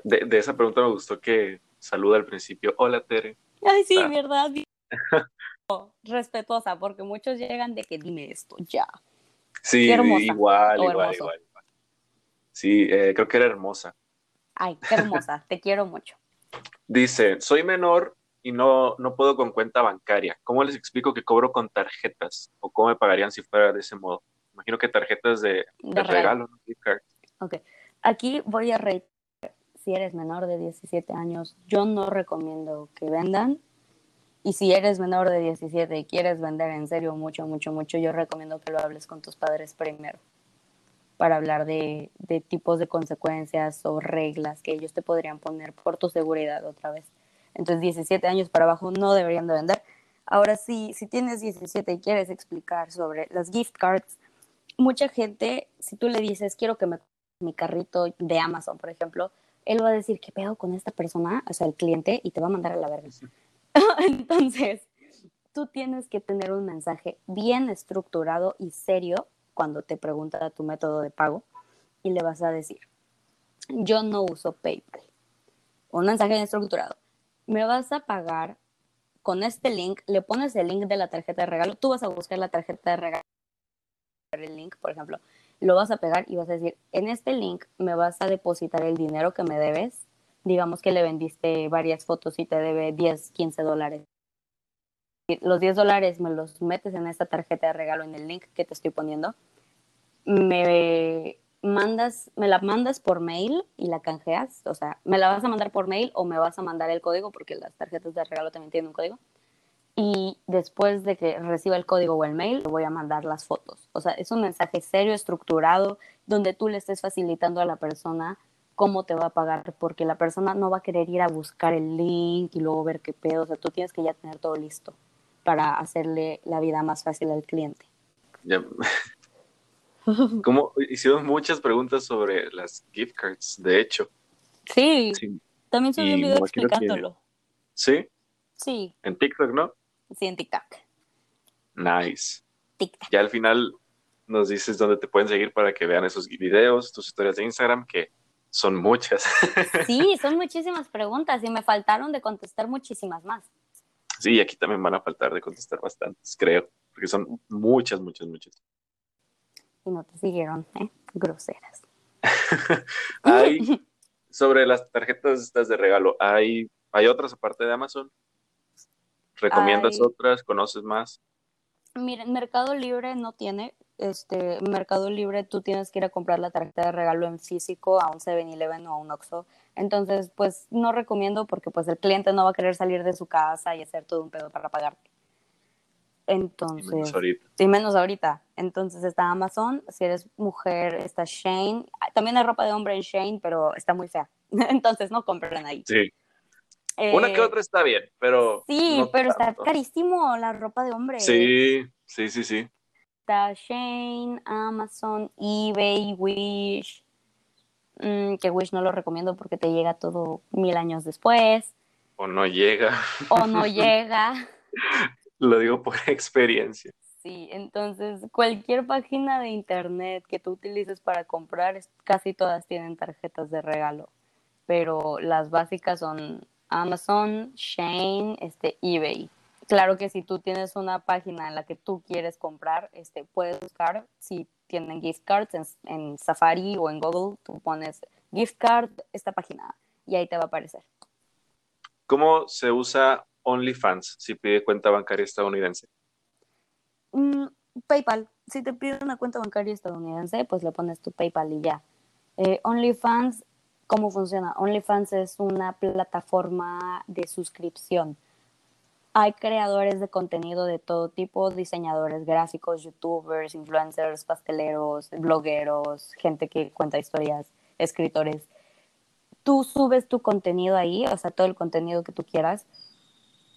De, de esa pregunta me gustó que saluda al principio, hola Tere. Ay, sí, Ah. ¿verdad? Respetuosa, porque muchos llegan de que dime esto ya. Sí, igual, igual, igual, igual. Sí, eh, creo que era hermosa. Ay, qué hermosa, te quiero mucho. Dice, soy menor y no, no puedo con cuenta bancaria. ¿Cómo les explico que cobro con tarjetas? ¿O cómo me pagarían si fuera de ese modo? Imagino que tarjetas de, de De regalo. ¿no? Ok, aquí voy a reiterar, si eres menor de 17 años, yo no recomiendo que vendan. Y si eres menor de 17 y quieres vender en serio mucho, mucho, mucho, yo recomiendo que lo hables con tus padres primero para hablar de, de tipos de consecuencias o reglas que ellos te podrían poner por tu seguridad otra vez. Entonces, 17 años para abajo no deberían de vender. Ahora sí, si tienes 17 y quieres explicar sobre las gift cards, mucha gente, si tú le dices, quiero que me mi carrito de Amazon, por ejemplo, él va a decir, ¿qué pedo con esta persona? O sea, el cliente, y te va a mandar a la verga. Entonces, tú tienes que tener un mensaje bien estructurado y serio cuando te pregunta tu método de pago y le vas a decir, yo no uso PayPal. Un mensaje bien estructurado. Me vas a pagar con este link, le pones el link de la tarjeta de regalo, tú vas a buscar la tarjeta de regalo, el link, por ejemplo, lo vas a pegar y vas a decir, en este link me vas a depositar el dinero que me debes. Digamos que le vendiste varias fotos y te debe 10, 15 dólares. Los 10 dólares me los metes en esta tarjeta de regalo en el link que te estoy poniendo. Me mandas, me la mandas por mail y la canjeas. O sea, me la vas a mandar por mail o me vas a mandar el código porque las tarjetas de regalo también tienen un código y después de que reciba el código o el mail, le voy a mandar las fotos. O sea, es un mensaje serio, estructurado, donde tú le estés facilitando a la persona cómo te va a pagar, porque la persona no va a querer ir a buscar el link y luego ver qué pedo. O sea, tú tienes que ya tener todo listo para hacerle la vida más fácil al cliente. Como hicieron muchas preguntas sobre las gift cards, de hecho. Sí, Sí, también subí un video explicándolo. sí Sí, en TikTok, ¿no? sí, en TikTok. Nice. TikTok. Ya al final nos dices dónde te pueden seguir para que vean esos videos, tus historias de Instagram, que son muchas. Sí, son muchísimas preguntas y me faltaron de contestar muchísimas más. Sí, aquí también van a faltar de contestar bastantes, creo, porque son muchas, muchas, muchas. Y no te siguieron, ¿eh? Groseras. Hay, sobre las tarjetas estas de regalo, ¿hay, hay otras aparte de Amazon? ¿Recomiendas Hay- otras? ¿Conoces más? Miren, Mercado Libre no tiene, este, Mercado Libre tú tienes que ir a comprar la tarjeta de regalo en físico a un 7-Eleven o a un Oxxo. Entonces, pues no recomiendo porque pues el cliente no va a querer salir de su casa y hacer todo un pedo para pagarte. Y menos Entonces, ahorita. y menos ahorita. Entonces está Amazon, si eres mujer está Shane. Ah, También hay ropa de hombre en Shane, pero está muy fea. Entonces no compren ahí. Sí. Una que Eh, otra está bien, pero. Sí, no pero está carísimo la ropa de hombre. Sí, sí, sí, sí. Está Shane, Amazon, eBay, Wish. Mm, que Wish no lo recomiendo porque te llega todo mil años después. O no llega. O no llega. Lo digo por experiencia. Sí, entonces cualquier página de internet que tú utilices para comprar, casi todas tienen tarjetas de regalo. Pero las básicas son Amazon, Shane, este, eBay. Claro que si tú tienes una página en la que tú quieres comprar, este, puedes buscar si tienen gift cards en, en Safari o en Google, tú pones gift card, esta página, y ahí te va a aparecer. ¿Cómo se usa OnlyFans si pide cuenta bancaria estadounidense? Mm, PayPal. Si te piden una cuenta bancaria estadounidense, pues le pones tu PayPal y ya. Eh, OnlyFans, ¿cómo funciona? OnlyFans es una plataforma de suscripción. Hay creadores de contenido de todo tipo, diseñadores gráficos, youtubers, influencers, pasteleros, blogueros, gente que cuenta historias, escritores. Tú subes tu contenido ahí, o sea, todo el contenido que tú quieras,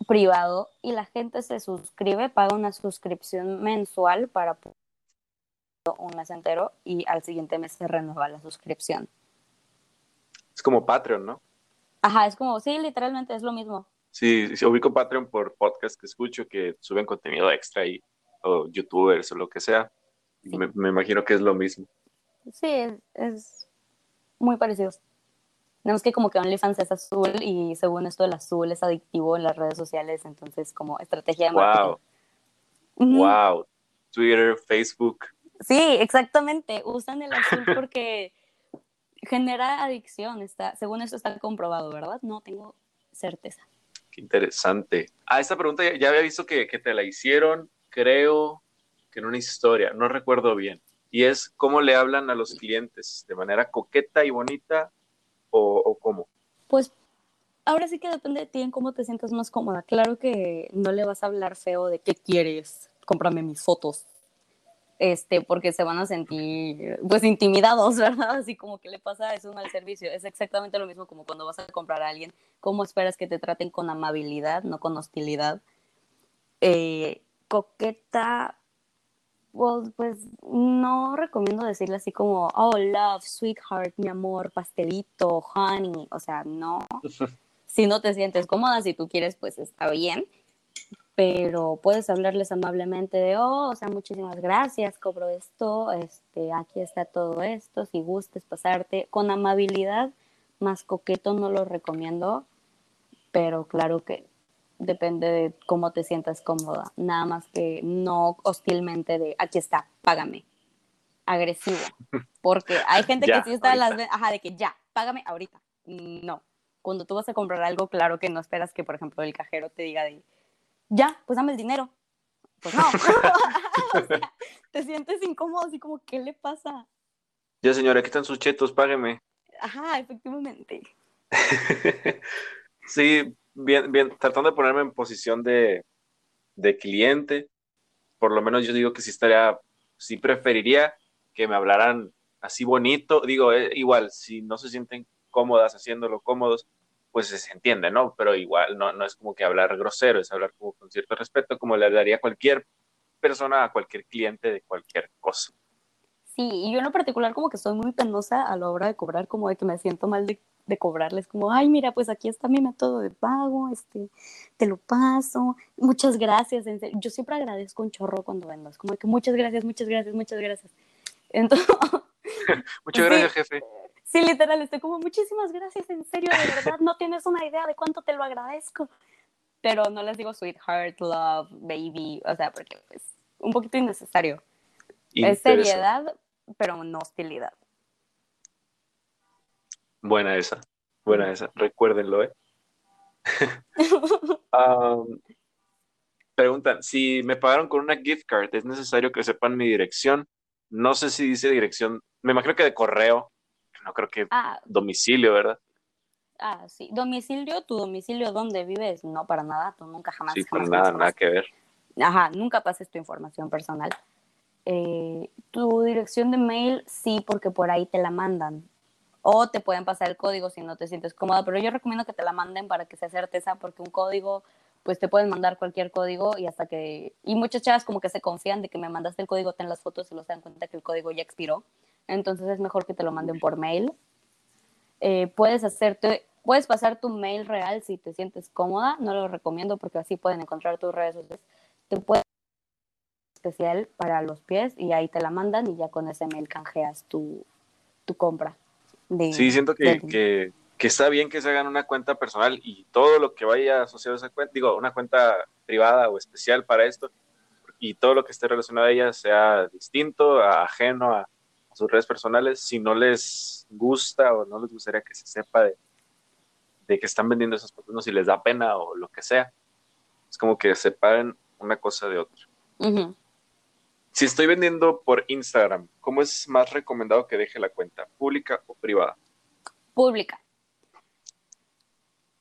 privado, y la gente se suscribe, paga una suscripción mensual para un mes entero y al siguiente mes se renueva la suscripción. Es como Patreon, ¿no? Ajá, es como, sí, literalmente es lo mismo. Sí, sí, ubico Patreon por podcast que escucho que suben contenido extra ahí, o youtubers o lo que sea. Me, me, imagino que es lo mismo. Sí, es, es muy parecido. Tenemos que como que OnlyFans es azul y según esto el azul es adictivo en las redes sociales, entonces como estrategia de marketing. Wow. Wow. Twitter, Facebook, Sí, exactamente. Usan el azul porque genera adicción. Está, según eso está comprobado, ¿verdad? No tengo certeza. Qué interesante. Ah, esta pregunta ya, había visto que, te la hicieron, creo que en una historia, no recuerdo bien. Y es cómo le hablan a los clientes, de manera coqueta y bonita o, cómo. Pues ahora sí que depende de ti en cómo te sientas más cómoda. Claro que no le vas a hablar feo de qué quieres, cómprame mis fotos, este, porque se van a sentir pues intimidados, ¿verdad? Así como que le pasa es un mal servicio. Es exactamente lo mismo como cuando vas a comprar a alguien, ¿cómo esperas que te traten con amabilidad, no con hostilidad? Eh, coqueta, pues, pues no recomiendo decirle así como, oh, love, sweetheart, mi amor, pastelito, honey, o sea, no. si no te sientes cómoda, si tú quieres, pues está bien. Pero puedes hablarles amablemente de, oh, o sea, muchísimas gracias, cobro esto, este, aquí está todo esto, si gustes pasarte, con amabilidad, más coqueto no lo recomiendo, pero claro que depende de cómo te sientas cómoda, nada más que no hostilmente de, aquí está, págame, agresivo, porque hay gente que sí está en las, ajá, de que ya, págame ahorita, no, cuando tú vas a comprar algo, claro que no esperas que, por ejemplo, el cajero te diga de, ya, pues dame el dinero. Pues no. te sientes incómodo, así como, ¿qué le pasa? Ya, señora, aquí están sus chetos, págueme. Ajá, efectivamente. sí, bien, bien, tratando de ponerme en posición de, de cliente, por lo menos yo digo que sí estaría, sí preferiría que me hablaran así bonito, digo, eh, igual, si no se sienten cómodas haciéndolo cómodos, pues se entiende, ¿no? Pero igual no, no es como que hablar grosero, es hablar como con cierto respeto, como le daría cualquier persona a cualquier cliente de cualquier cosa. Sí, y yo en lo particular como que soy muy penosa a la hora de cobrar, como de que me siento mal de, de cobrarles, como, ay, mira, pues aquí está mi método de pago, este, te lo paso, muchas gracias, yo siempre agradezco un chorro cuando vendas, como de que muchas gracias, muchas gracias, muchas gracias. Entonces, muchas gracias, jefe. Sí, literal, estoy como, muchísimas gracias, en serio, de verdad, no tienes una idea de cuánto te lo agradezco. Pero no les digo sweetheart, love, baby, o sea, porque es un poquito innecesario. Es seriedad, pero no hostilidad. Buena esa, buena esa, recuérdenlo, ¿eh? preguntan, si me pagaron con una gift card, ¿es necesario que sepan mi dirección? No sé si dice dirección, me imagino que de correo, no creo que ah. domicilio, ¿verdad? Ah, sí. Domicilio, tu domicilio, ¿dónde vives? No, para nada, tú nunca jamás. Sí, para nada, nada que ver. Ajá, nunca pases tu información personal. Eh, tu dirección de mail, sí, porque por ahí te la mandan. O te pueden pasar el código si no te sientes cómoda, pero yo recomiendo que te la manden para que sea certeza, porque un código, pues te pueden mandar cualquier código y hasta que. Y muchas chavas como que se confían de que me mandaste el código, ten las fotos y los dan cuenta que el código ya expiró entonces es mejor que te lo manden por mail. Eh, puedes hacerte, puedes pasar tu mail real si te sientes cómoda, no lo recomiendo porque así pueden encontrar tus redes sociales. Te puedes especial para los pies y ahí te la mandan y ya con ese mail canjeas tu, tu compra. Sí, siento que, que, que, está bien que se hagan una cuenta personal y todo lo que vaya asociado a esa cuenta, digo, una cuenta privada o especial para esto y todo lo que esté relacionado a ella sea distinto, ajeno a, sus redes personales si no les gusta o no les gustaría que se sepa de, que están vendiendo esos productos, si les da pena o lo que sea. Es como que separen una cosa de otra. Si estoy vendiendo por Instagram, ¿cómo es más recomendado que deje la cuenta? ¿Pública o privada? Pública.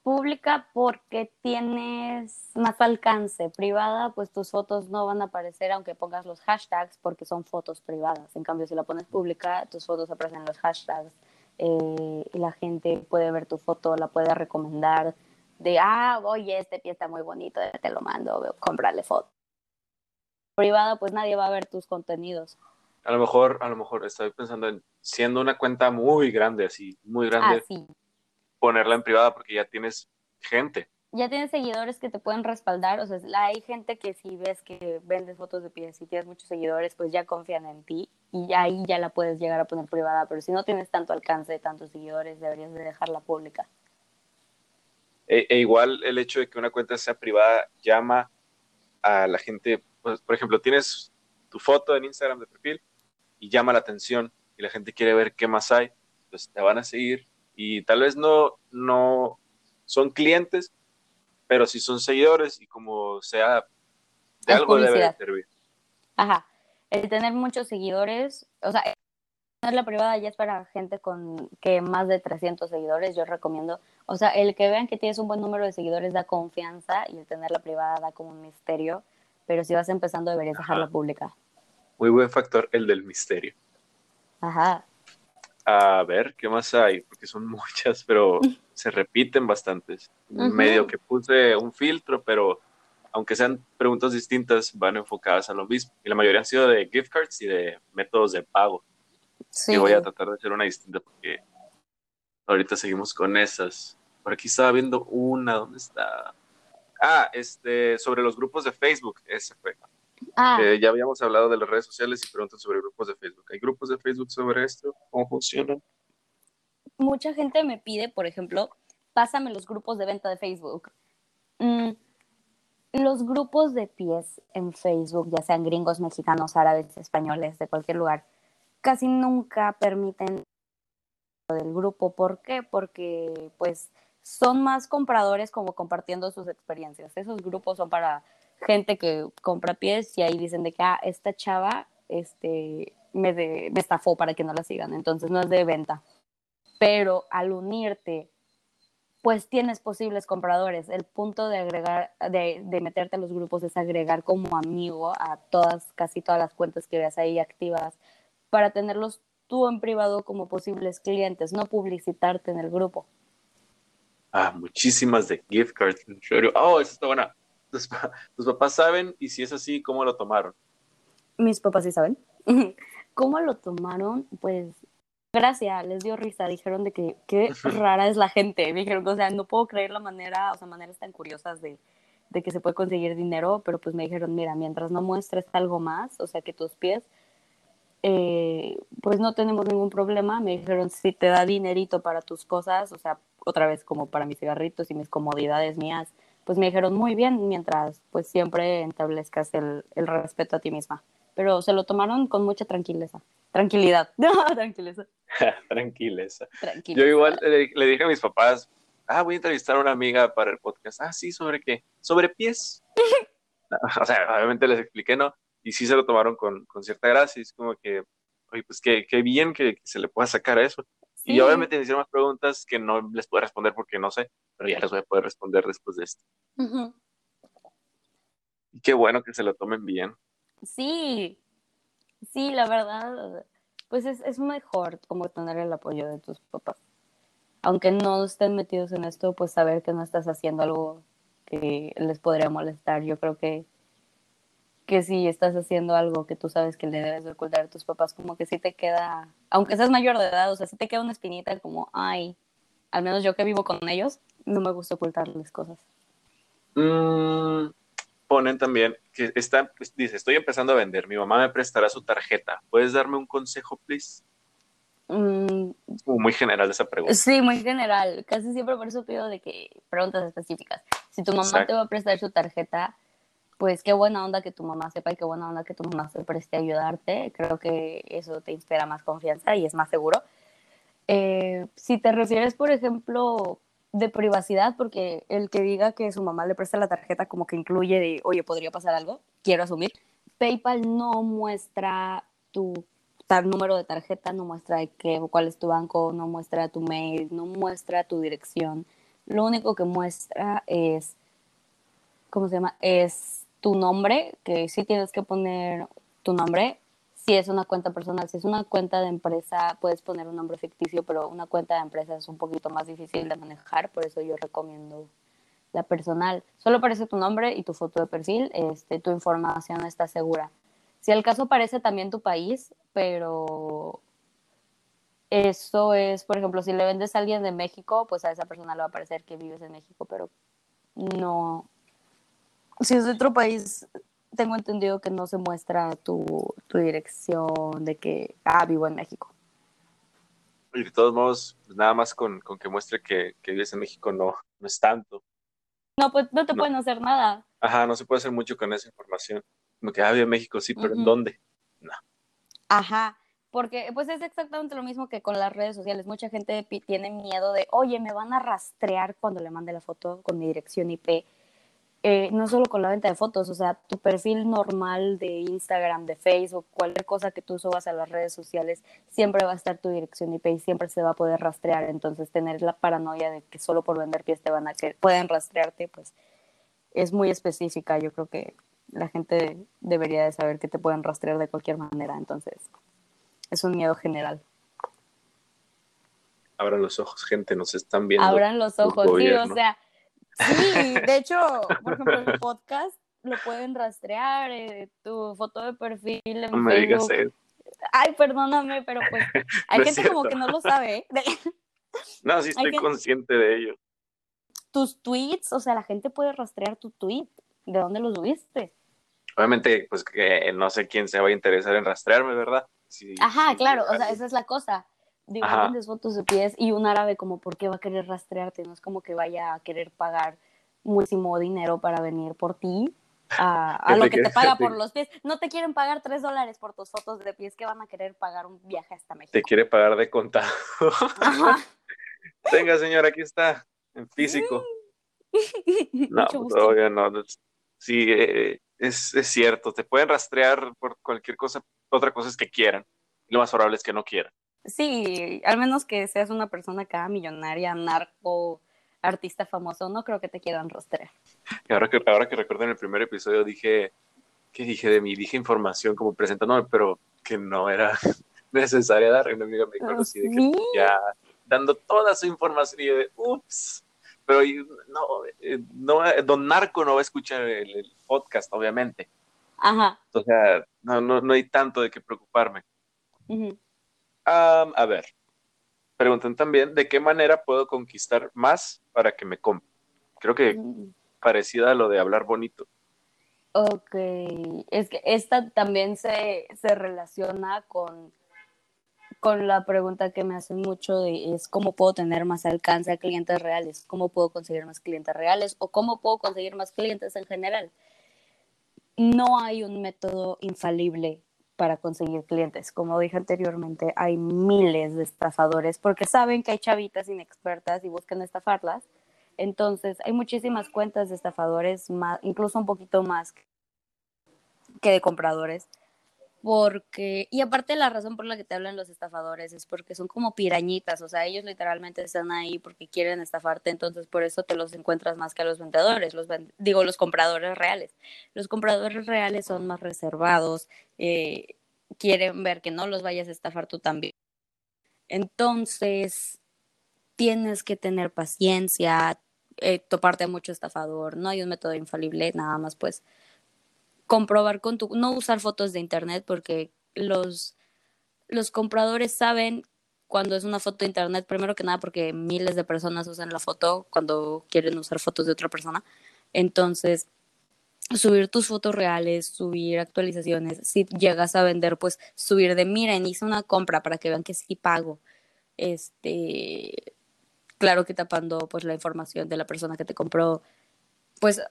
Pública porque tienes más alcance. Privada, pues tus fotos no van a aparecer aunque pongas los hashtags porque son fotos privadas. En cambio, si la pones pública, tus fotos aparecen en los hashtags eh, y la gente puede ver tu foto, la puede recomendar de, ah, oye, este pie está muy bonito, te lo mando, comprarle foto. Privada, pues nadie va a ver tus contenidos. A lo mejor, a lo mejor estoy pensando en siendo una cuenta muy grande, así, muy grande. Ah, sí. Ponerla en privada porque ya tienes gente. Ya tienes seguidores que te pueden respaldar, o sea, hay gente que si ves que vendes fotos de pies y tienes muchos seguidores, pues ya confían en ti y ahí ya la puedes llegar a poner privada, pero si no tienes tanto alcance, tantos seguidores, deberías de dejarla pública. E, e, igual el hecho de que una cuenta sea privada llama a la gente, pues, por ejemplo, tienes tu foto en Instagram de perfil y llama la atención y la gente quiere ver qué más hay, pues te van a seguir y tal vez no, no son clientes, pero sí son seguidores y como sea, de algo debe servir. Ajá, el tener muchos seguidores, o sea, la privada ya es para gente con que más de 300 seguidores, yo recomiendo. O sea, el que vean que tienes un buen número de seguidores da confianza y el tener la privada da como un misterio, pero si vas empezando deberías dejarla pública. Muy buen factor el del misterio. Ajá. A ver, ¿qué más hay? Porque son muchas, pero se repiten bastantes. Medio que puse un filtro, pero aunque sean preguntas distintas, van enfocadas a lo mismo. Y la mayoría han sido de gift cards y de métodos de pago. Sí. Y voy a tratar de hacer una distinta porque ahorita seguimos con esas. Por aquí estaba viendo una, ¿dónde está? Ah, este, sobre los grupos de Facebook, ese fue. Ah. ya habíamos hablado de las redes sociales y preguntas sobre grupos de Facebook. ¿Hay grupos de Facebook sobre esto? ¿Cómo funcionan? Mucha gente me pide, por ejemplo, pásame los grupos de venta de Facebook. Mm, los grupos de pies en Facebook, ya sean gringos, mexicanos, árabes, españoles, de cualquier lugar, casi nunca permiten del grupo. ¿Por qué? Porque pues son más compradores como compartiendo sus experiencias. Esos grupos son para gente que compra pies y ahí dicen de que, ah, esta chava este, me, me estafó para que no la sigan. Entonces no es de venta. Pero al unirte, pues tienes posibles compradores. El punto de agregar, de, de meterte a los grupos es agregar como amigo a todas, casi todas las cuentas que veas ahí activas para tenerlos tú en privado como posibles clientes, no publicitarte en el grupo. Ah, muchísimas de gift cards. Oh, eso está buena. ¿Tus, papás saben y si es así, cómo lo tomaron? Mis papás sí saben. ¿Cómo lo tomaron? Pues gracias, les dio risa. Dijeron de que qué rara es la gente. dijeron, o sea, no puedo creer la manera, o sea, maneras tan curiosas de, de que se puede conseguir dinero, pero pues me dijeron, mira, mientras no muestres algo más, o sea, que tus pies eh, pues no tenemos ningún problema. Me dijeron, si te da dinerito para tus cosas, o sea, otra vez como para mis cigarritos y mis comodidades mías, pues me dijeron muy bien, mientras pues siempre establezcas el, el respeto a ti misma. Pero se lo tomaron con mucha tranquileza. Tranquilidad. No, tranquileza. tranquileza. Yo igual le, le, dije a mis papás, ah, voy a entrevistar a una amiga para el podcast. Ah, sí, ¿sobre qué? Sobre pies. o sea, obviamente les expliqué, ¿no? Y sí se lo tomaron con, con cierta gracia, y es como que, oye, pues qué, qué bien que, se le pueda sacar a eso. Y obviamente me hicieron más preguntas que no les puedo responder porque no sé, pero ya les voy a poder responder después de esto. Y qué bueno que se lo tomen bien. Sí, sí, la verdad, pues es, es mejor como tener el apoyo de tus papás. Aunque no estén metidos en esto, pues saber que no estás haciendo algo que les podría molestar. Yo creo que que si estás haciendo algo que tú sabes que le debes de ocultar a tus papás, como que sí te queda, aunque seas mayor de edad, o sea, sí te queda una espinita como, ay, al menos yo que vivo con ellos, no me gusta ocultarles cosas. Mm, ponen también que está, pues, dice, estoy empezando a vender, mi mamá me prestará su tarjeta, ¿puedes darme un consejo, please? Mm, muy general esa pregunta. Sí, muy general. Casi siempre por eso pido de que preguntas específicas. Si tu mamá te va a prestar su tarjeta, pues qué buena onda que tu mamá sepa y qué buena onda que tu mamá se preste a ayudarte. Creo que eso te inspira más confianza y es más seguro. Eh, si te refieres, por ejemplo, de privacidad, porque el que diga que su mamá le presta la tarjeta como que incluye de, oye, podría pasar algo, quiero asumir. PayPal no muestra tu número de tarjeta, no muestra cuál es tu banco, no muestra tu mail, no muestra tu dirección. Lo único que muestra es, ¿cómo se llama? Es tu nombre, que sí tienes que poner tu nombre. Si es una cuenta personal, si es una cuenta de empresa, puedes poner un nombre ficticio, pero una cuenta de empresa es un poquito más difícil de manejar, por eso yo recomiendo la personal. Solo aparece tu nombre y tu foto de perfil, este, tu información está segura. Si el caso aparece también tu país, pero eso es, por ejemplo, si le vendes a alguien de México, pues a esa persona le va a parecer que vives en México, pero no. Si es de otro país, tengo entendido que no se muestra tu, tu dirección de que, ah, vivo en México. Y de todos modos, pues nada más con, con que muestre que, que, vives en México no, no es tanto. No, pues no te pueden hacer nada. Ajá, no se puede hacer mucho con esa información. Como que, ah, vivo en México, sí, pero ¿en dónde? No. Ajá, porque pues es exactamente lo mismo que con las redes sociales. Mucha gente tiene miedo de, oye, me van a rastrear cuando le mande la foto con mi dirección IP. Eh, no solo con la venta de fotos, o sea, tu perfil normal de Instagram, de Facebook, cualquier cosa que tú subas a las redes sociales, siempre va a estar tu dirección IP y siempre se va a poder rastrear. Entonces, tener la paranoia de que solo por vender pies te van a que pueden rastrearte, pues es muy específica. Yo creo que la gente debería de saber que te pueden rastrear de cualquier manera. Entonces, es un miedo general. Abran los ojos, gente, nos están viendo. Abran los ojos, sí, o sea, sí, de hecho, por ejemplo, el podcast lo pueden rastrear, eh, tu foto de perfil en no me digas eso. Ay, perdóname, pero pues hay gente como que no lo sabe. ¿eh? no, sí estoy consciente de ello. Tus tweets, o sea, la gente puede rastrear tu tweet. ¿De dónde lo subiste? Obviamente, pues que no sé quién se va a interesar en rastrearme, ¿verdad? Ajá, claro, o sea, esa es la cosa. Digo, vendes fotos de pies y un árabe como, ¿por qué va a querer rastrearte? No es como que vaya a querer pagar muchísimo dinero para venir por ti a, lo que te paga por los pies. No te quieren pagar tres dólares por tus fotos de pies, que van a querer pagar un viaje hasta México. Te quiere pagar de contado. Venga, señor, aquí está, en físico. no, todavía no. Sí, eh, es, es, cierto, te pueden rastrear por cualquier cosa, otra cosa es que quieran. Lo más probable es que no quieran. Sí, al menos que seas una persona acá millonaria, narco, artista famoso, no creo que te quieran rastrear. Y ahora que, ahora que recuerdo en el primer episodio dije, ¿qué dije de mí? Dije información como presentándome, pero que no era necesaria dar. Una amiga me dijo algo así de que ya dando toda su información y yo de, ups. Pero no, eh, no, Don Narco no va a escuchar el podcast, obviamente. Ajá. O sea, no, no, no hay tanto de qué preocuparme. A ver, preguntan también, ¿de qué manera puedo conquistar más para que me compre? Creo que mm. parecida a lo de hablar bonito. Ok, es que esta también se, se relaciona con, con la pregunta que me hacen mucho de es cómo puedo tener más alcance a clientes reales, cómo puedo conseguir más clientes reales o cómo puedo conseguir más clientes en general no hay un método infalible para conseguir clientes. Como dije anteriormente, hay miles de estafadores porque saben que hay chavitas inexpertas y buscan estafarlas. Entonces, hay muchísimas cuentas de estafadores, más, incluso un poquito más que de compradores, porque, y aparte la razón por la que te hablan los estafadores es porque son como pirañitas, o sea, ellos literalmente están ahí porque quieren estafarte, entonces por eso te los encuentras más que a los vendedores, digo, los compradores reales. Los compradores reales son más reservados, eh, quieren ver que no los vayas a estafar tú también. Entonces, tienes que tener paciencia, eh, toparte mucho estafador, no hay un método infalible, nada más pues comprobar con tu, no usar fotos de internet porque los, los compradores saben cuando es una foto de internet, primero que nada porque miles de personas usan la foto cuando quieren usar fotos de otra persona. Entonces, subir tus fotos reales, subir actualizaciones, si llegas a vender, pues subir de, miren, hice una compra para que vean que sí pago. Este, claro que tapando pues la información de la persona que te compró, pues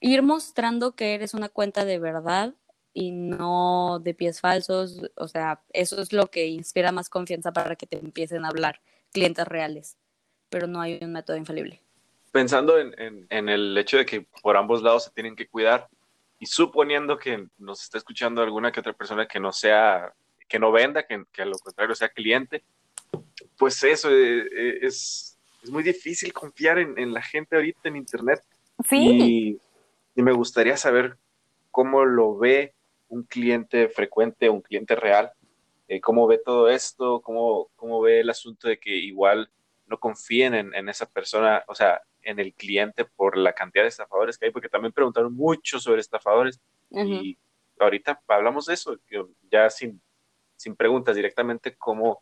ir mostrando que eres una cuenta de verdad y no de pies falsos, o sea, eso es lo que inspira más confianza para que te empiecen a hablar clientes reales, pero no hay un método infalible. Pensando en, en, el hecho de que por ambos lados se tienen que cuidar, y suponiendo que nos está escuchando alguna que otra persona que no sea, que no venda, que, que a lo contrario sea cliente, pues eso eh, eh, es, es, muy difícil confiar en, en, la gente ahorita en Internet. Sí. Y, y, me gustaría saber cómo lo ve un cliente frecuente, un cliente real, eh, cómo ve todo esto, cómo, cómo ve el asunto de que igual no confíen en, en esa persona, o sea, en el cliente por la cantidad de estafadores que hay, porque también preguntaron mucho sobre estafadores uh -huh. y ahorita hablamos de eso, ya sin, sin preguntas directamente, cómo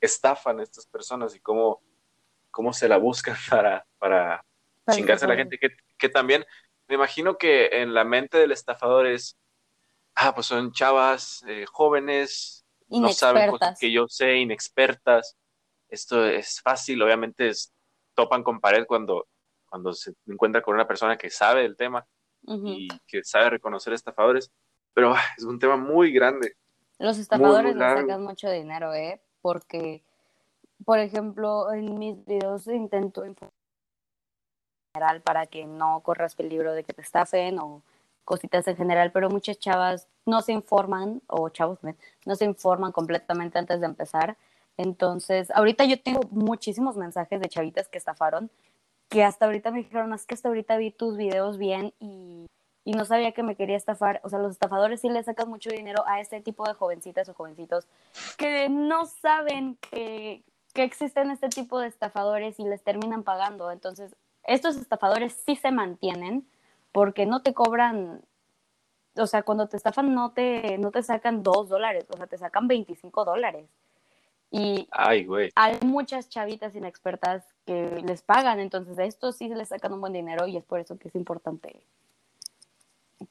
estafan a estas personas y cómo, cómo se la buscan para, para, para chingarse a la gente, que, que también me imagino que en la mente del estafador es, ah, pues son chavas eh, jóvenes, no saben cosas que yo sé, inexpertas, esto es fácil, obviamente es, topan con pared cuando, cuando se encuentra con una persona que sabe del tema uh -huh. y que sabe reconocer estafadores, pero ah, es un tema muy grande. Los estafadores les sacan mucho dinero, ¿eh? Porque, por ejemplo, en mis videos intento informar general para que no corras peligro de que te estafen o cositas en general, pero muchas chavas no se informan, o chavos no se informan completamente antes de empezar. Entonces, ahorita yo tengo muchísimos mensajes de chavitas que estafaron, que hasta ahorita me dijeron, es que hasta ahorita vi tus videos bien y, y no sabía que me quería estafar. O sea, los estafadores sí le sacan mucho dinero a este tipo de jovencitas o jovencitos que no saben que, que existen este tipo de estafadores y les terminan pagando. Entonces, estos estafadores sí se mantienen porque no te cobran, o sea, cuando te estafan no te, no te sacan dos dólares, o sea, te sacan 25 dólares. Y Ay, hay muchas chavitas inexpertas que les pagan, entonces a estos sí les sacan un buen dinero y es por eso que es importante,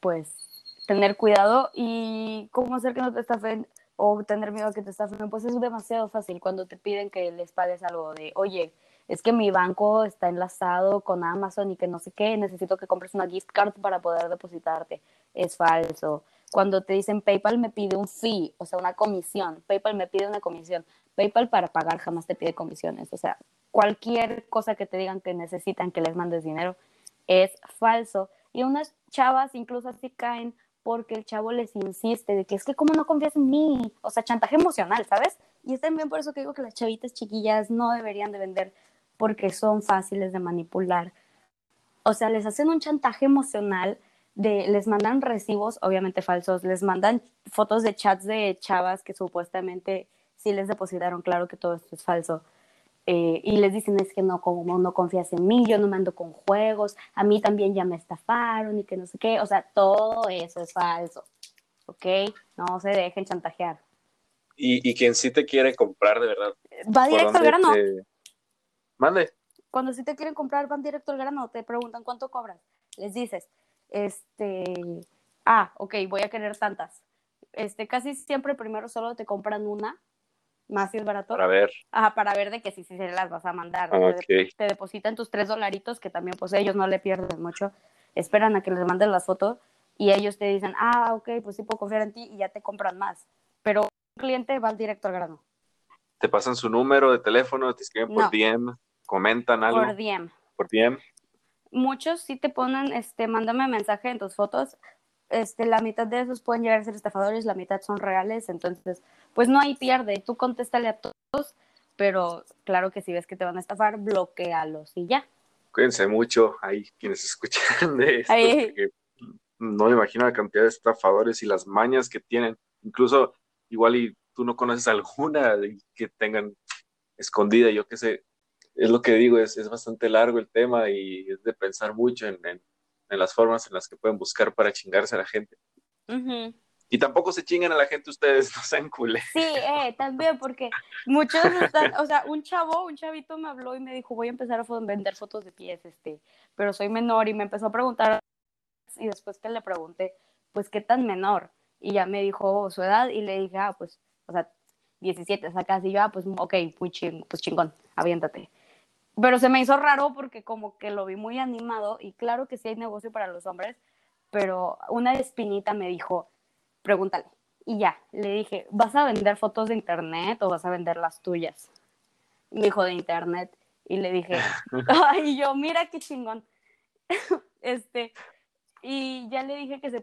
pues, tener cuidado y cómo hacer que no te estafen o tener miedo a que te estafen, pues es demasiado fácil cuando te piden que les pagues algo de, oye, es que mi banco está enlazado con Amazon y que no sé qué, necesito que compres una gift card para poder depositarte. Es falso. Cuando te dicen PayPal me pide un fee, o sea, una comisión. PayPal me pide una comisión. PayPal para pagar jamás te pide comisiones. O sea, cualquier cosa que te digan que necesitan que les mandes dinero es falso. Y unas chavas incluso así caen porque el chavo les insiste de que es que como no confías en mí, o sea, chantaje emocional, ¿sabes? Y es también por eso que digo que las chavitas chiquillas no deberían de vender porque son fáciles de manipular. O sea, les hacen un chantaje emocional, de, les mandan recibos, obviamente falsos, les mandan fotos de chats de chavas que supuestamente sí les depositaron, claro que todo esto es falso. Eh, y les dicen es que no, como no confías en mí, yo no mando con juegos, a mí también ya me estafaron y que no sé qué, o sea, todo eso es falso, ¿ok? No se dejen chantajear. Y, y quien sí te quiere comprar de verdad. Va directo al grano. Te... Mande. Cuando sí te quieren comprar, van directo al grano, te preguntan cuánto cobras. Les dices, este, ah, ok, voy a querer tantas. Este, casi siempre primero solo te compran una, más si es barato. Para ver. Ajá, para ver de que sí, sí se las vas a mandar. Ah, okay. te, depositan tus tres dolaritos, que también pues ellos no le pierden mucho. Esperan a que les mandes las fotos y ellos te dicen, ah, ok, pues sí puedo confiar en ti y ya te compran más. Pero un cliente va directo al grano. Te pasan su número de teléfono, te escriben por no. DM, comentan algo. Por DM. Por DM. Muchos sí te ponen, este, mándame mensaje en tus fotos. Este, la mitad de esos pueden llegar a ser estafadores, la mitad son reales, entonces, pues no hay pierde. Tú contéstale a todos, pero claro que si ves que te van a estafar, bloquealos y ya. Cuídense mucho ahí quienes escuchan de esto, porque no me imagino la cantidad de estafadores y las mañas que tienen. Incluso, igual y tú no conoces alguna que tengan escondida, yo qué sé, es lo que digo, es, es bastante largo el tema y es de pensar mucho en, en, en, las formas en las que pueden buscar para chingarse a la gente. Uh -huh. Y tampoco se chingan a la gente ustedes, no sean culés. Sí, eh, también, porque muchos están, o sea, un chavo, un chavito me habló y me dijo, voy a empezar a vender fotos de pies, este, pero soy menor y me empezó a preguntar y después que le pregunté, pues, ¿qué tan menor? Y ya me dijo su edad y le dije, ah, pues, o sea, 17, sacas y yo, ah, pues, ok, muy ching, pues chingón, aviéntate pero se me hizo raro porque como que lo vi muy animado y claro que sí hay negocio para los hombres, pero una espinita me dijo, pregúntale. Y ya, le dije, ¿vas a vender fotos de internet o vas a vender las tuyas? Me dijo de internet y le dije, ay, yo, mira qué chingón. este, Y ya le dije que se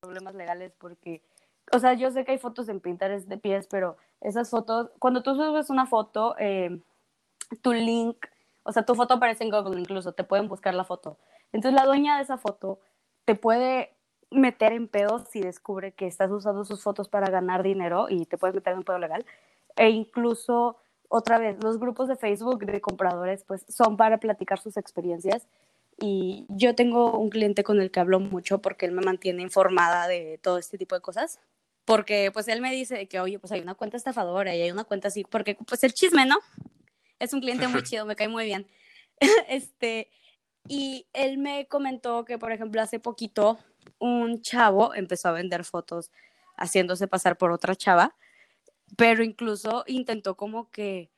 problemas legales porque, o sea, yo sé que hay fotos en Pinterest de pies, pero esas fotos, cuando tú subes una foto, eh, tu link, o sea, tu foto aparece en Google incluso, te pueden buscar la foto. Entonces la dueña de esa foto te puede meter en pedo si descubre que estás usando sus fotos para ganar dinero y te puedes meter en un pedo legal. E incluso, otra vez, los grupos de Facebook de compradores, pues son para platicar sus experiencias. Y yo tengo un cliente con el que hablo mucho porque él me mantiene informada de todo este tipo de cosas. Porque pues él me dice que, oye, pues hay una cuenta estafadora y hay una cuenta así, porque pues el chisme, ¿no? Es un cliente muy chido, me cae muy bien. este, y él me comentó que, por ejemplo, hace poquito un chavo empezó a vender fotos haciéndose pasar por otra chava, pero incluso intentó como que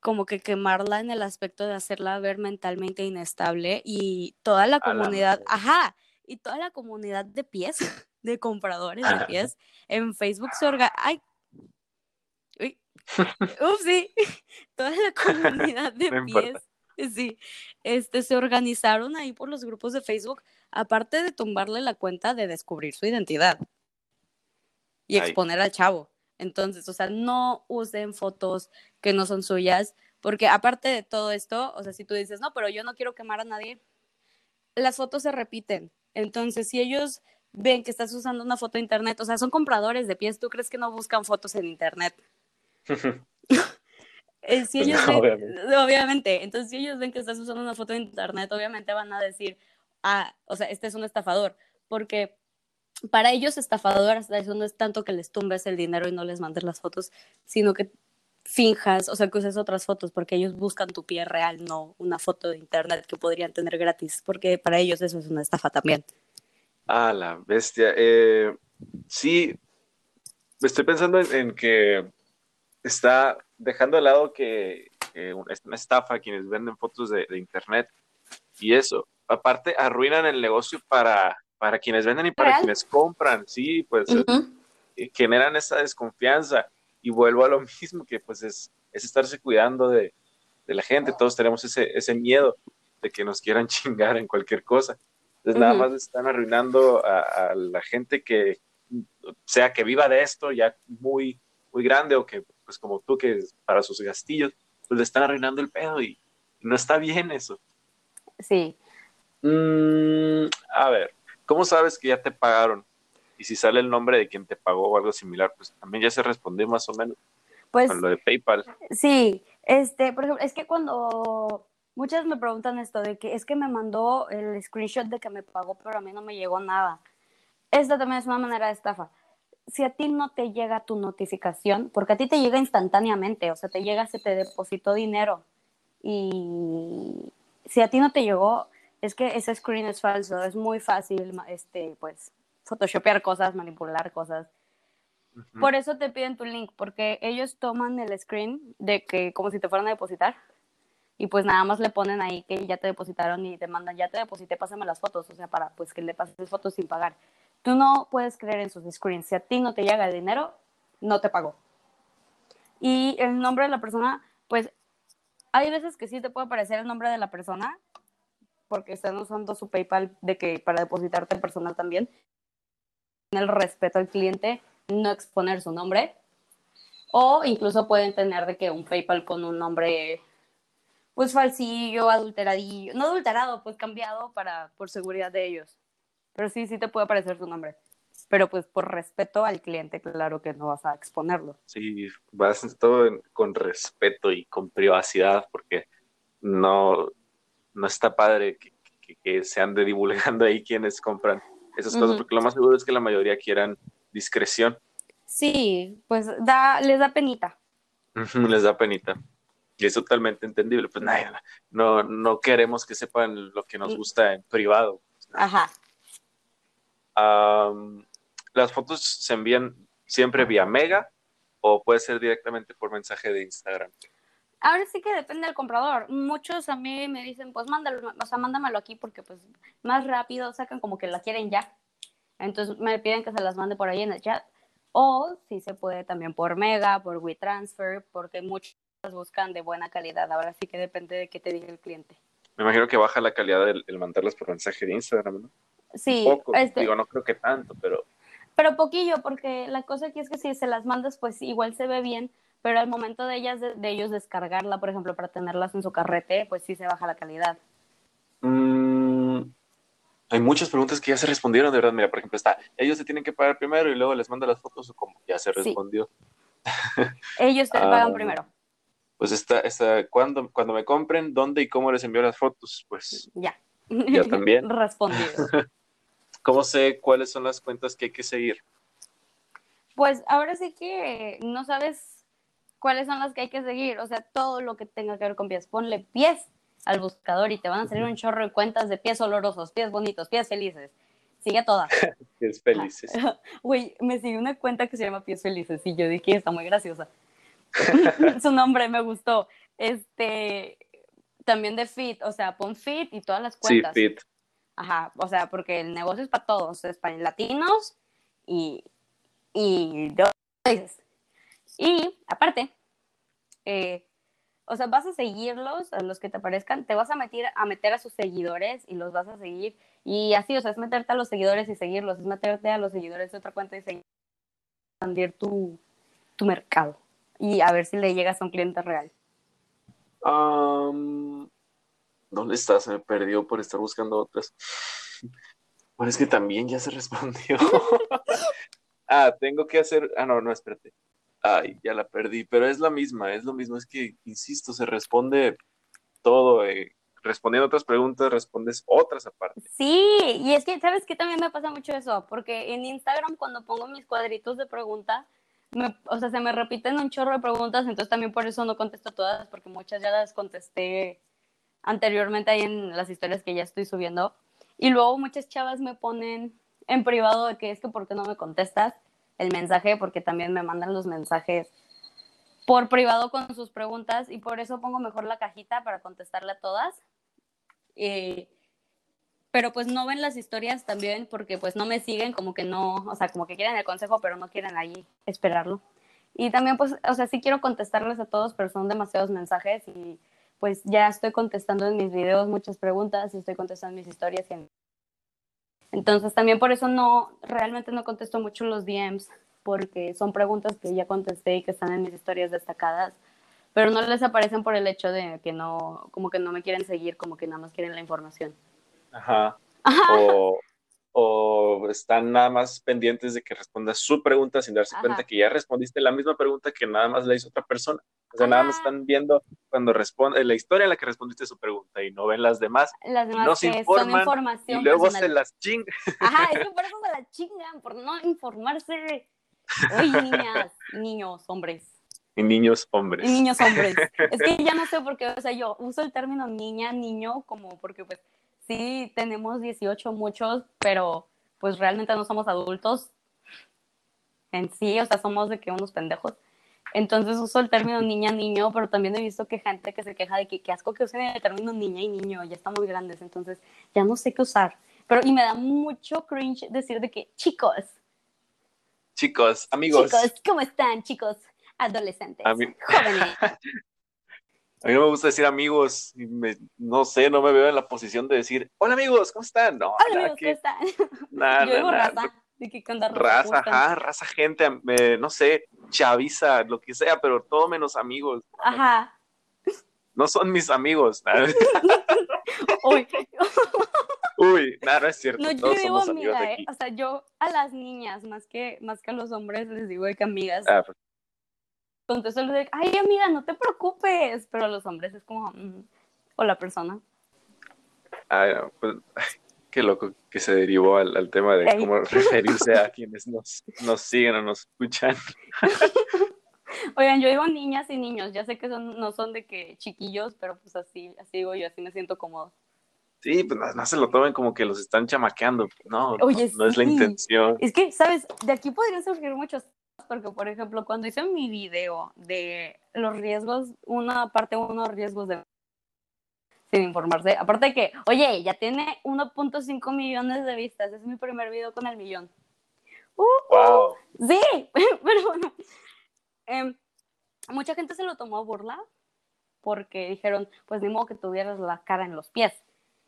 como que quemarla en el aspecto de hacerla ver mentalmente inestable y toda la comunidad, ajá, y toda la comunidad de pies, de compradores de pies en Facebook se organiza, ay, uy, sí, toda la comunidad de pies Sí, este, se organizaron ahí por los grupos de Facebook, aparte de tumbarle la cuenta de descubrir su identidad y exponer al chavo. Entonces, o sea, no usen fotos que no son suyas, porque aparte de todo esto, o sea, si tú dices, no, pero yo no quiero quemar a nadie, las fotos se repiten. Entonces, si ellos ven que estás usando una foto de internet, o sea, son compradores de pies, ¿tú crees que no buscan fotos en internet? Si ellos obviamente. entonces si ellos ven que estás usando una foto de internet, obviamente van a decir, ah, o sea, este es un estafador, porque para ellos estafador hasta eso no es tanto que les tumbes el dinero y no les mandes las fotos, sino que finjas, o sea, que uses otras fotos, porque ellos buscan tu pie real, no una foto de internet que podrían tener gratis, porque para ellos eso es una estafa también. Ah, la bestia. Eh, sí, estoy pensando en que está dejando de lado que es una estafa quienes venden fotos de, internet y eso. Aparte, arruinan el negocio para, para quienes venden y para quienes compran, sí, pues eh, generan esa desconfianza. Y vuelvo a lo mismo, que pues es, es estarse cuidando de, la gente. Todos tenemos ese, ese miedo de que nos quieran chingar en cualquier cosa. Entonces, nada más están arruinando a, a, la gente que, sea que viva de esto ya muy, muy grande o que pues como tú, que para sus gastillos, pues le están arruinando el pedo y, no está bien eso. Sí. Mm, a ver, ¿cómo sabes que ya te pagaron? Y si sale el nombre de quien te pagó o algo similar, pues también ya se respondió más o menos. Pues. Con lo de PayPal. Sí, este, por ejemplo, es que cuando muchas me preguntan esto de que es que me mandó el screenshot de que me pagó, pero a mí no me llegó nada. Esta también es una manera de estafa si a ti no te llega tu notificación, porque a ti te llega instantáneamente, o sea, te llega, se te depositó dinero. Y si a ti no te llegó, es que ese screen es falso, es muy fácil, este, pues, photoshopear cosas, manipular cosas. Por eso te piden tu link, porque ellos toman el screen de que como si te fueran a depositar y pues nada más le ponen ahí que ya te depositaron y te mandan, ya te deposité, pásame las fotos, o sea, para pues que le pases fotos sin pagar. Tú no puedes creer en sus screens. Si a ti no te llega el dinero, no te pagó. Y el nombre de la persona, pues hay veces que sí te puede aparecer el nombre de la persona, porque están usando su PayPal de que para depositarte personal también. El respeto al cliente, no exponer su nombre. O incluso pueden tener de que un PayPal con un nombre pues falsillo, adulteradillo, no adulterado, pues cambiado para por seguridad de ellos. Pero sí, sí te puede aparecer su nombre. Pero pues por respeto al cliente, claro que no vas a exponerlo. Sí, vas todo con respeto y con privacidad, porque no, no está padre que, que, se ande divulgando ahí quienes compran esas cosas, porque lo más seguro es que la mayoría quieran discreción. Sí, pues da, les da penita. les da penita. Y es totalmente entendible. Pues no, no queremos que sepan lo que nos mm. gusta en privado. Ajá las fotos se envían siempre vía Mega o puede ser directamente por mensaje de Instagram. Ahora sí que depende del comprador. Muchos a mí me dicen, pues mándalo, o sea, mándamelo aquí porque pues más rápido sacan como que la quieren ya. Entonces me piden que se las mande por ahí en el chat. O si se puede también por Mega, por WeTransfer, porque muchos buscan de buena calidad. Ahora sí que depende de qué te diga el cliente. Me imagino que baja la calidad del el mandarlas por mensaje de Instagram, ¿no? Sí, poco. este, Digo, no creo que tanto, pero pero poquillo, porque la cosa aquí es que si se las mandas, pues igual se ve bien, pero al momento de ellas, de, de ellos descargarla, por ejemplo, para tenerlas en su carrete, pues sí se baja la calidad. Mm, hay muchas preguntas que ya se respondieron, de verdad. Mira, por ejemplo, está, ellos se tienen que pagar primero y luego les manda las fotos o como ya se Sí. respondió. Ellos te Ah. pagan primero. Pues está, está cuando, cuando me compren, ¿dónde y cómo les envío las fotos? Pues, Ya. Yo también. Respondido. ¿cómo sé cuáles son las cuentas que hay que seguir? Pues ahora sí que no sabes cuáles son las que hay que seguir. O sea, todo lo que tenga que ver con pies. Ponle pies al buscador y te van a salir un chorro de cuentas de pies olorosos, pies bonitos, pies felices. Sigue a todas. Que es felices. Güey, me sigue una cuenta que se llama Pies Felices y yo dije, está muy graciosa. Su nombre me gustó. Este, también de Fit, o sea, pon Fit y todas las Sí, cuentas. fit. Ajá, o sea, porque el negocio es para todos, es para latinos y, y de otros países. Y aparte, eh, o sea, vas a seguirlos, a los que te aparezcan, te vas a meter, a meter a sus seguidores y los vas a seguir. Y así, o sea, es meterte a los seguidores y seguirlos, es meterte a los seguidores de otra cuenta y seguir, expandir tu, tu mercado y a ver si le llegas a un cliente real. Am, ¿Dónde está? Se me perdió por estar buscando otras. Bueno, es que también ya se respondió. ah, tengo que hacer. Ah, no, no, espérate. Ay, ya la perdí, pero es la misma, es lo mismo. Es que, insisto, se responde todo. eh, Respondiendo otras preguntas, respondes otras aparte. Sí, y es que, ¿sabes qué? También me pasa mucho eso, porque en Instagram cuando pongo mis cuadritos de pregunta, me- o sea, se me repiten un chorro de preguntas, entonces también por eso no contesto todas, porque muchas ya las contesté anteriormente ahí en las historias que ya estoy subiendo. Y luego muchas chavas me ponen en privado de que es que ¿por qué no me contestas el mensaje? Porque también me mandan los mensajes por privado con sus preguntas y por eso pongo mejor la cajita para contestarle a todas. Eh, pero pues no ven las historias también porque pues no me siguen, como que no, o sea, como que quieren el consejo, pero no quieren ahí esperarlo. Y también pues, o sea, sí quiero contestarles a todos, pero son demasiados mensajes y pues ya estoy contestando en mis videos muchas preguntas y estoy contestando mis historias. y en- Entonces también por eso no, realmente no contesto mucho los DMs porque son preguntas que ya contesté y que están en mis historias destacadas, pero no les aparecen por el hecho de que no, como que no me quieren seguir, como que nada más quieren la información. Ajá. Ajá. O, o están nada más pendientes de que respondas su pregunta sin darse Ajá. cuenta que ya respondiste la misma pregunta que nada más le hizo otra persona. O sea, nada más están viendo cuando responde la historia en la que respondiste su pregunta y no ven las demás. Las demás no se que son informan información Y luego personal. se las chingan. Ajá, es que por eso se la chingan, por no informarse. Oye, niñas, niños, hombres. Y niños hombres. Y niños, hombres. Es que ya no sé por qué, o sea, yo uso el término niña, niño, como porque pues sí tenemos 18 muchos, pero pues realmente no somos adultos en sí, o sea, somos de que unos pendejos. Entonces uso el término niña, niño, pero también he visto que gente que se queja de que qué asco que usen el término niña y niño, ya estamos grandes, entonces ya no sé qué usar. Pero y me da mucho cringe decir de que chicos, Chicos, amigos, chicos, ¿cómo están, chicos? Adolescentes, Ami- jóvenes. a mí no me gusta decir amigos. y me- no sé, no me veo en la posición de decir, hola amigos, ¿cómo están? No, Hola amigos, que- ¿cómo están? Yo digo raza. ¿De onda, raza? Ajá, raza, gente, eh, no sé, chaviza, lo que sea, pero todo menos amigos. Ajá. No son mis amigos. Uy, Uy, nada, no es cierto. no, yo digo amiga, ¿eh? O sea, yo a las niñas, más que, más que a los hombres, les digo de que amigas. Ah, pues, Contesto digo, ay, amiga, no te preocupes. Pero a los hombres es como, mm, hola, persona. ay, no, pues, ay, qué loco que se derivó al, al tema de cómo referirse a quienes nos, nos siguen o nos escuchan. Oigan, yo digo niñas y niños. Ya sé que son, no son de que chiquillos, pero pues así, así digo yo, así me siento cómodo. Sí, pues no, no se lo tomen como que los están chamaqueando. No, Oye, no, no es la intención. Es que, ¿sabes? De aquí podrían surgir muchos porque, por ejemplo, cuando hice mi video de los riesgos, una parte uno, riesgos de sin informarse, aparte de que, oye, ya tiene 1.5 millones de vistas, es mi primer video con el millón. Uh, Wow. sí, pero bueno, em, mucha gente se lo tomó a burla, porque dijeron, pues ni modo que tuvieras la cara en los pies.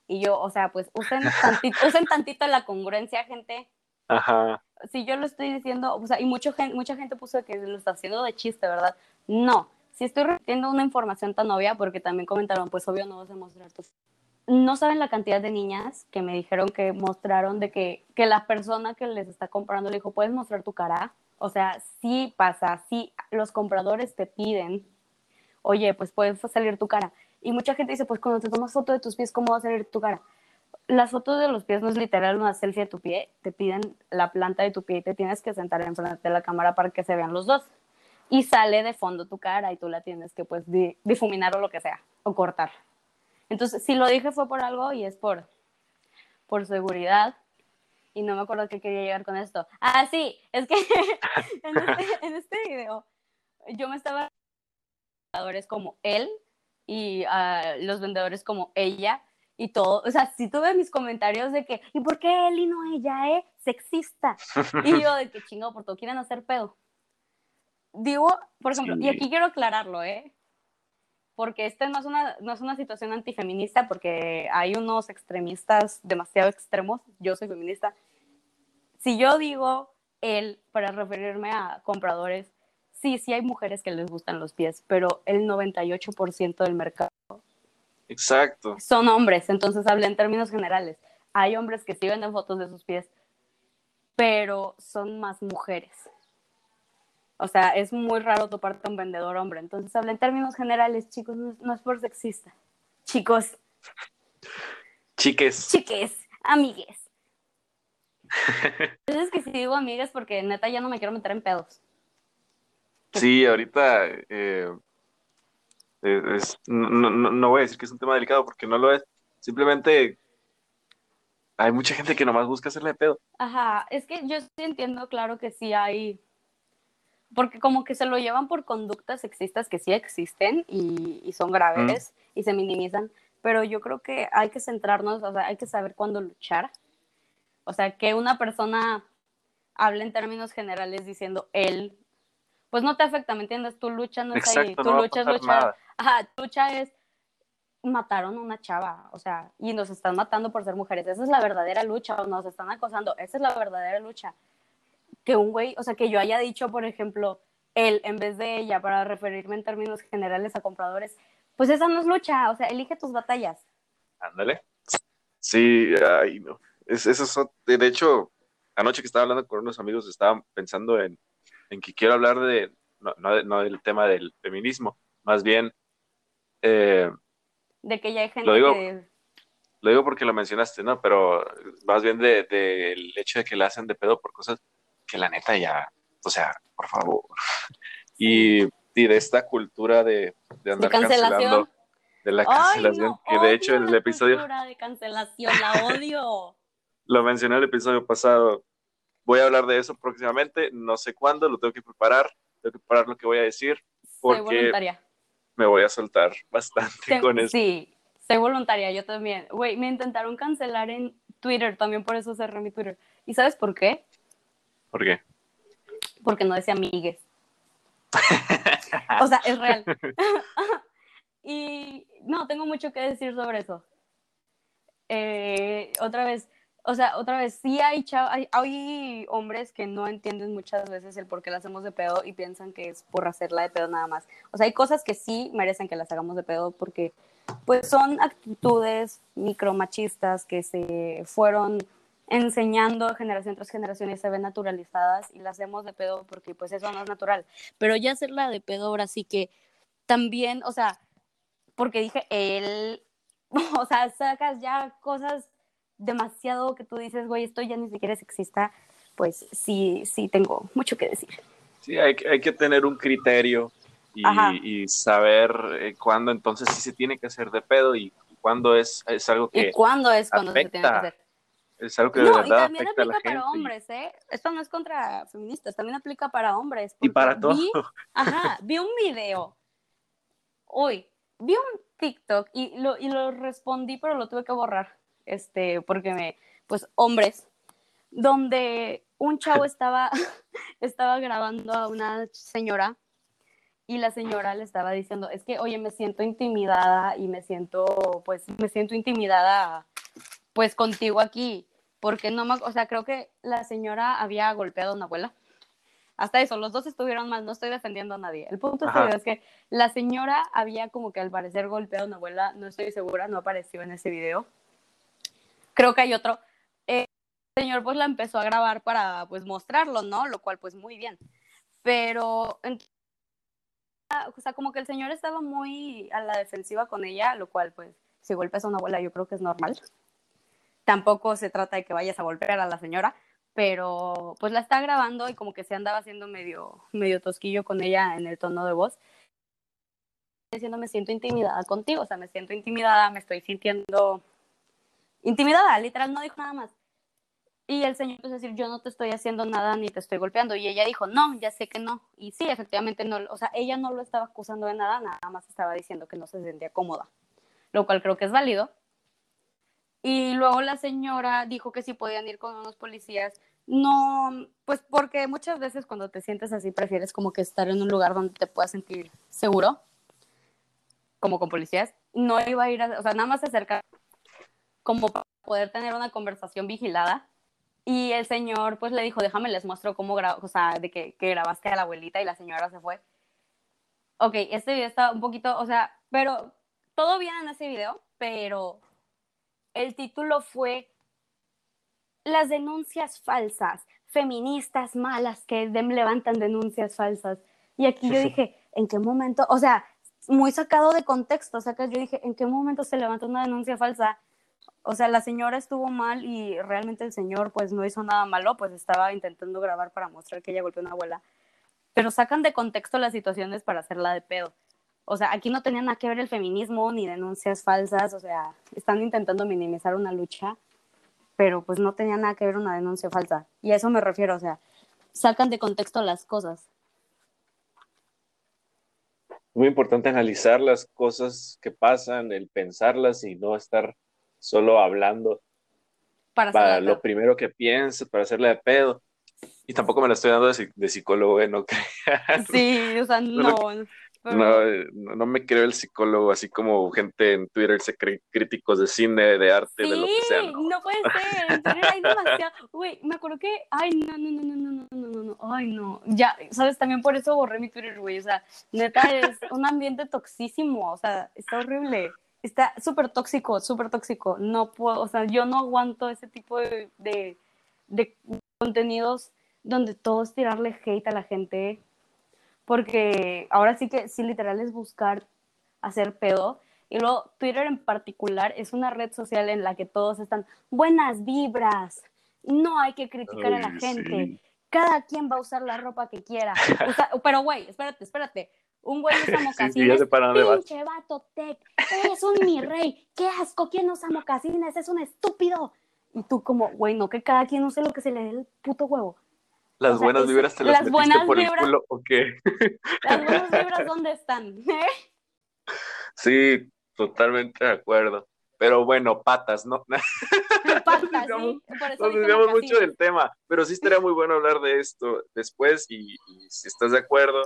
Y yo, o sea, pues usen tantito, usen tantito la congruencia, gente. Ajá. Si yo lo estoy diciendo, o sea, y mucho, gen- mucha gente puso que lo está haciendo de chiste, ¿verdad? No, si estoy repitiendo una información tan obvia, porque también comentaron, pues obvio no vas a mostrar tus... No saben la cantidad de niñas que me dijeron que mostraron de que, que la persona que les está comprando le dijo, ¿puedes mostrar tu cara? O sea, sí pasa, sí, los compradores te piden, oye, pues puedes salir tu cara. Y mucha gente dice, pues cuando te tomas foto de tus pies, ¿cómo va a salir tu cara? Las fotos de los pies no es literal una selfie de tu pie, te piden la planta de tu pie y te tienes que sentar enfrente de la cámara para que se vean los dos. Y sale de fondo tu cara y tú la tienes que pues di- difuminar o lo que sea, o cortar. Entonces, si lo dije fue por algo y es por, por seguridad. Y no me acuerdo qué quería llegar con esto. Ah, sí, es que en, este, en este video yo me estaba vendedores como él y ah, los vendedores como ella y todo. O sea, si tuve mis comentarios de que, ¿y por qué él y no ella, eh? Sexista. Y yo de que chingado, por todo quieren hacer pedo. Digo, por ejemplo, y Sí. aquí quiero aclararlo, ¿eh? Porque esta no es, una, no es una situación antifeminista, porque hay unos extremistas demasiado extremos. Yo soy feminista. Si yo digo él para referirme a compradores, sí, sí hay mujeres que les gustan los pies, pero el 98% del mercado Exacto. son hombres, entonces hablé en términos generales. Hay hombres que sí venden fotos de sus pies, pero son más mujeres. O sea, es muy raro toparte a un vendedor hombre. Entonces hablé en términos generales, chicos, no, no es por sexista. Chicos, Chiques. chiques, amigues. Entonces que si digo amigas porque neta ya no me quiero meter en pedos. Sí, ahorita eh, es- no, no- no voy a decir que es un tema delicado porque no lo es. Simplemente hay mucha gente que nomás busca hacerle pedo. Ajá, es que yo sí entiendo, claro que sí hay, porque como que se lo llevan por conductas sexistas que sí existen y, y son graves y se minimizan, pero yo creo que hay que centrarnos, o sea, hay que saber cuándo luchar. O sea, que una persona hable en términos generales diciendo él, pues no te afecta, ¿me entiendes? Tu lucha no es ahí, Exacto, tu no va a lucha es pasar luchar. nada. Ajá, tu lucha es mataron a una chava, o sea, y nos están matando por ser mujeres. Esa es la verdadera lucha, o nos están acosando. Esa es la verdadera lucha. Que un güey, o sea, que yo haya dicho, por ejemplo, él en vez de ella, para referirme en términos generales a compradores, pues esa no es lucha, o sea, elige tus batallas. Ándale. Sí, ay, no. Es, eso de hecho, anoche que estaba hablando con unos amigos, estaba pensando en, en que quiero hablar de no, no del tema del feminismo, más bien, eh, De que ya hay gente Lo digo- que. lo digo porque lo mencionaste, ¿no? Pero más bien del de, del hecho de que le hacen de pedo por cosas que la neta ya, o sea, por favor. Y, y de esta cultura de, de andar cancelación. cancelando, de la ¡Ay, cancelación, no! que de hecho en el la episodio, de cancelación, la odio. lo mencioné en el episodio pasado, voy a hablar de eso próximamente, no sé cuándo, lo tengo que preparar, tengo que preparar lo que voy a decir, Soy Porque voluntaria. Me voy a soltar bastante Te- con eso. Sí, soy voluntaria, yo también. Güey, me intentaron cancelar en Twitter, también por eso cerré mi Twitter. ¿Y sabes por qué? ¿Por qué? Porque no decía amigues. o sea, es real. y no, tengo mucho que decir sobre eso. Eh, otra vez, o sea, otra vez, sí hay, hay, hay hombres que no entienden muchas veces el por qué la hacemos de pedo y piensan que es por hacerla de pedo nada más. O sea, hay cosas que sí merecen que las hagamos de pedo porque pues son actitudes micromachistas que se fueron enseñando generación tras generación y se ven naturalizadas y las hacemos de pedo porque pues eso no es natural. Pero ya hacerla de pedo ahora sí que también, o sea, porque dije él, o sea, sacas ya cosas demasiado que tú dices, güey, esto ya ni siquiera es sexista, pues sí, sí tengo mucho que decir. Sí, hay, que- hay que tener un criterio y, y saber eh, cuándo entonces sí se tiene que hacer de pedo y cuándo es, es algo ¿Y que cuándo es cuando se tiene que afecta hacer? es algo que de No, y verdad también afecta a aplica la gente. para y- hombres, ¿eh? Esto no es contra feministas, también aplica para hombres. Y, para todo. Vi, ajá, vi un video. Uy, vi un TikTok y lo, y lo respondí, pero lo tuve que borrar. Este, porque me, pues, hombres, donde un chavo estaba, estaba grabando a una señora y la señora le estaba diciendo, es que, oye, me siento intimidada y me siento, pues, me siento intimidada, pues, contigo aquí, porque no me, o sea, creo que la señora había golpeado a una abuela. Hasta eso, los dos estuvieron mal, no estoy defendiendo a nadie. El punto es que la señora había como que al parecer golpeado a una abuela, no estoy segura, no apareció en ese video. Creo que hay otro. Eh, el señor pues la empezó a grabar para pues mostrarlo, ¿no? Lo cual pues muy bien. Pero o sea, como que el señor estaba muy a la defensiva con ella, lo cual, pues, si golpeas a una abuela, yo creo que es normal. Tampoco se trata de que vayas a golpear a la señora, pero pues la está grabando y como que se andaba haciendo medio, medio tosquillo con ella en el tono de voz. Diciendo, me siento intimidada contigo, o sea, me siento intimidada, me estoy sintiendo intimidada, literal, no dijo nada más. Y el señor empezó a decir, yo no te estoy haciendo nada ni te estoy golpeando. Y ella dijo, no, ya sé que no. Y sí, efectivamente no, o sea, ella no lo estaba acusando de nada, nada más estaba diciendo que no se sentía cómoda, lo cual creo que es válido. Y luego la señora dijo que si podían ir con unos policías. No, pues porque muchas veces cuando te sientes así prefieres como que estar en un lugar donde te puedas sentir seguro, como con policías. No iba a ir, o sea, nada más se como para poder tener una conversación vigilada y el señor pues le dijo, déjame les muestro cómo o sea, de que, que, grabaste a la abuelita y la señora se fue. Ok, este video está un poquito, o sea, pero todo bien en ese video, pero el título fue Las denuncias falsas, feministas malas que levantan denuncias falsas. Y aquí yo dije, ¿en qué momento? O sea, muy sacado de contexto, o sea, que yo dije, ¿en qué momento se levanta una denuncia falsa? O sea, la señora estuvo mal y realmente el señor pues no hizo nada malo, pues estaba intentando grabar para mostrar que ella golpeó a una abuela. Pero sacan de contexto las situaciones para hacerla de pedo. O sea, aquí no tenía nada que ver el feminismo ni denuncias falsas, o sea, están intentando minimizar una lucha, pero pues no tenía nada que ver una denuncia falsa. Y a eso me refiero, o sea, sacan de contexto las cosas. Muy importante analizar las cosas que pasan, el pensarlas y no estar solo hablando para, lo primero que pienso, para hacerle de pedo. Y tampoco me la estoy dando de, psicólogo, ¿eh? no crean. Sí, o sea, no. No, no, me creo el psicólogo, así como gente en Twitter se cree críticos de cine, de arte, de lo que sea. No, no puede ser. En Twitter hay demasiado. Güey, me acuerdo que. Ay, no, no, no, no, no, no, no, no. Ay, no. Ya, ¿sabes? También por eso borré mi Twitter, güey. O sea, neta, es un ambiente toxísimo. O sea, está horrible está súper tóxico, súper tóxico. No puedo, o sea, yo no aguanto ese tipo de, de, de, contenidos donde todo es tirarle hate a la gente, porque ahora sí que sí, literal es buscar hacer pedo. Y luego Twitter en particular es una red social en la que todos están buenas vibras, no hay que criticar a la gente, cada quien va a usar la ropa que quiera. pero güey, espérate, espérate, un güey usa mocasines. Sí, Pinche vato tech, eres un mi rey. Qué asco, ¿quién usa mocasines? Es un estúpido. Y tú como, güey, no que cada quien use lo que se le dé el puto huevo. Las buenas vibras te las, las buenas por vibras, el culo, ¿o qué? Las buenas vibras, ¿dónde están? Sí, totalmente de acuerdo. Pero bueno, patas, ¿no? Patas, sí. nos desviamos mucho del tema, pero sí estaría muy bueno hablar de esto después y si estás de acuerdo,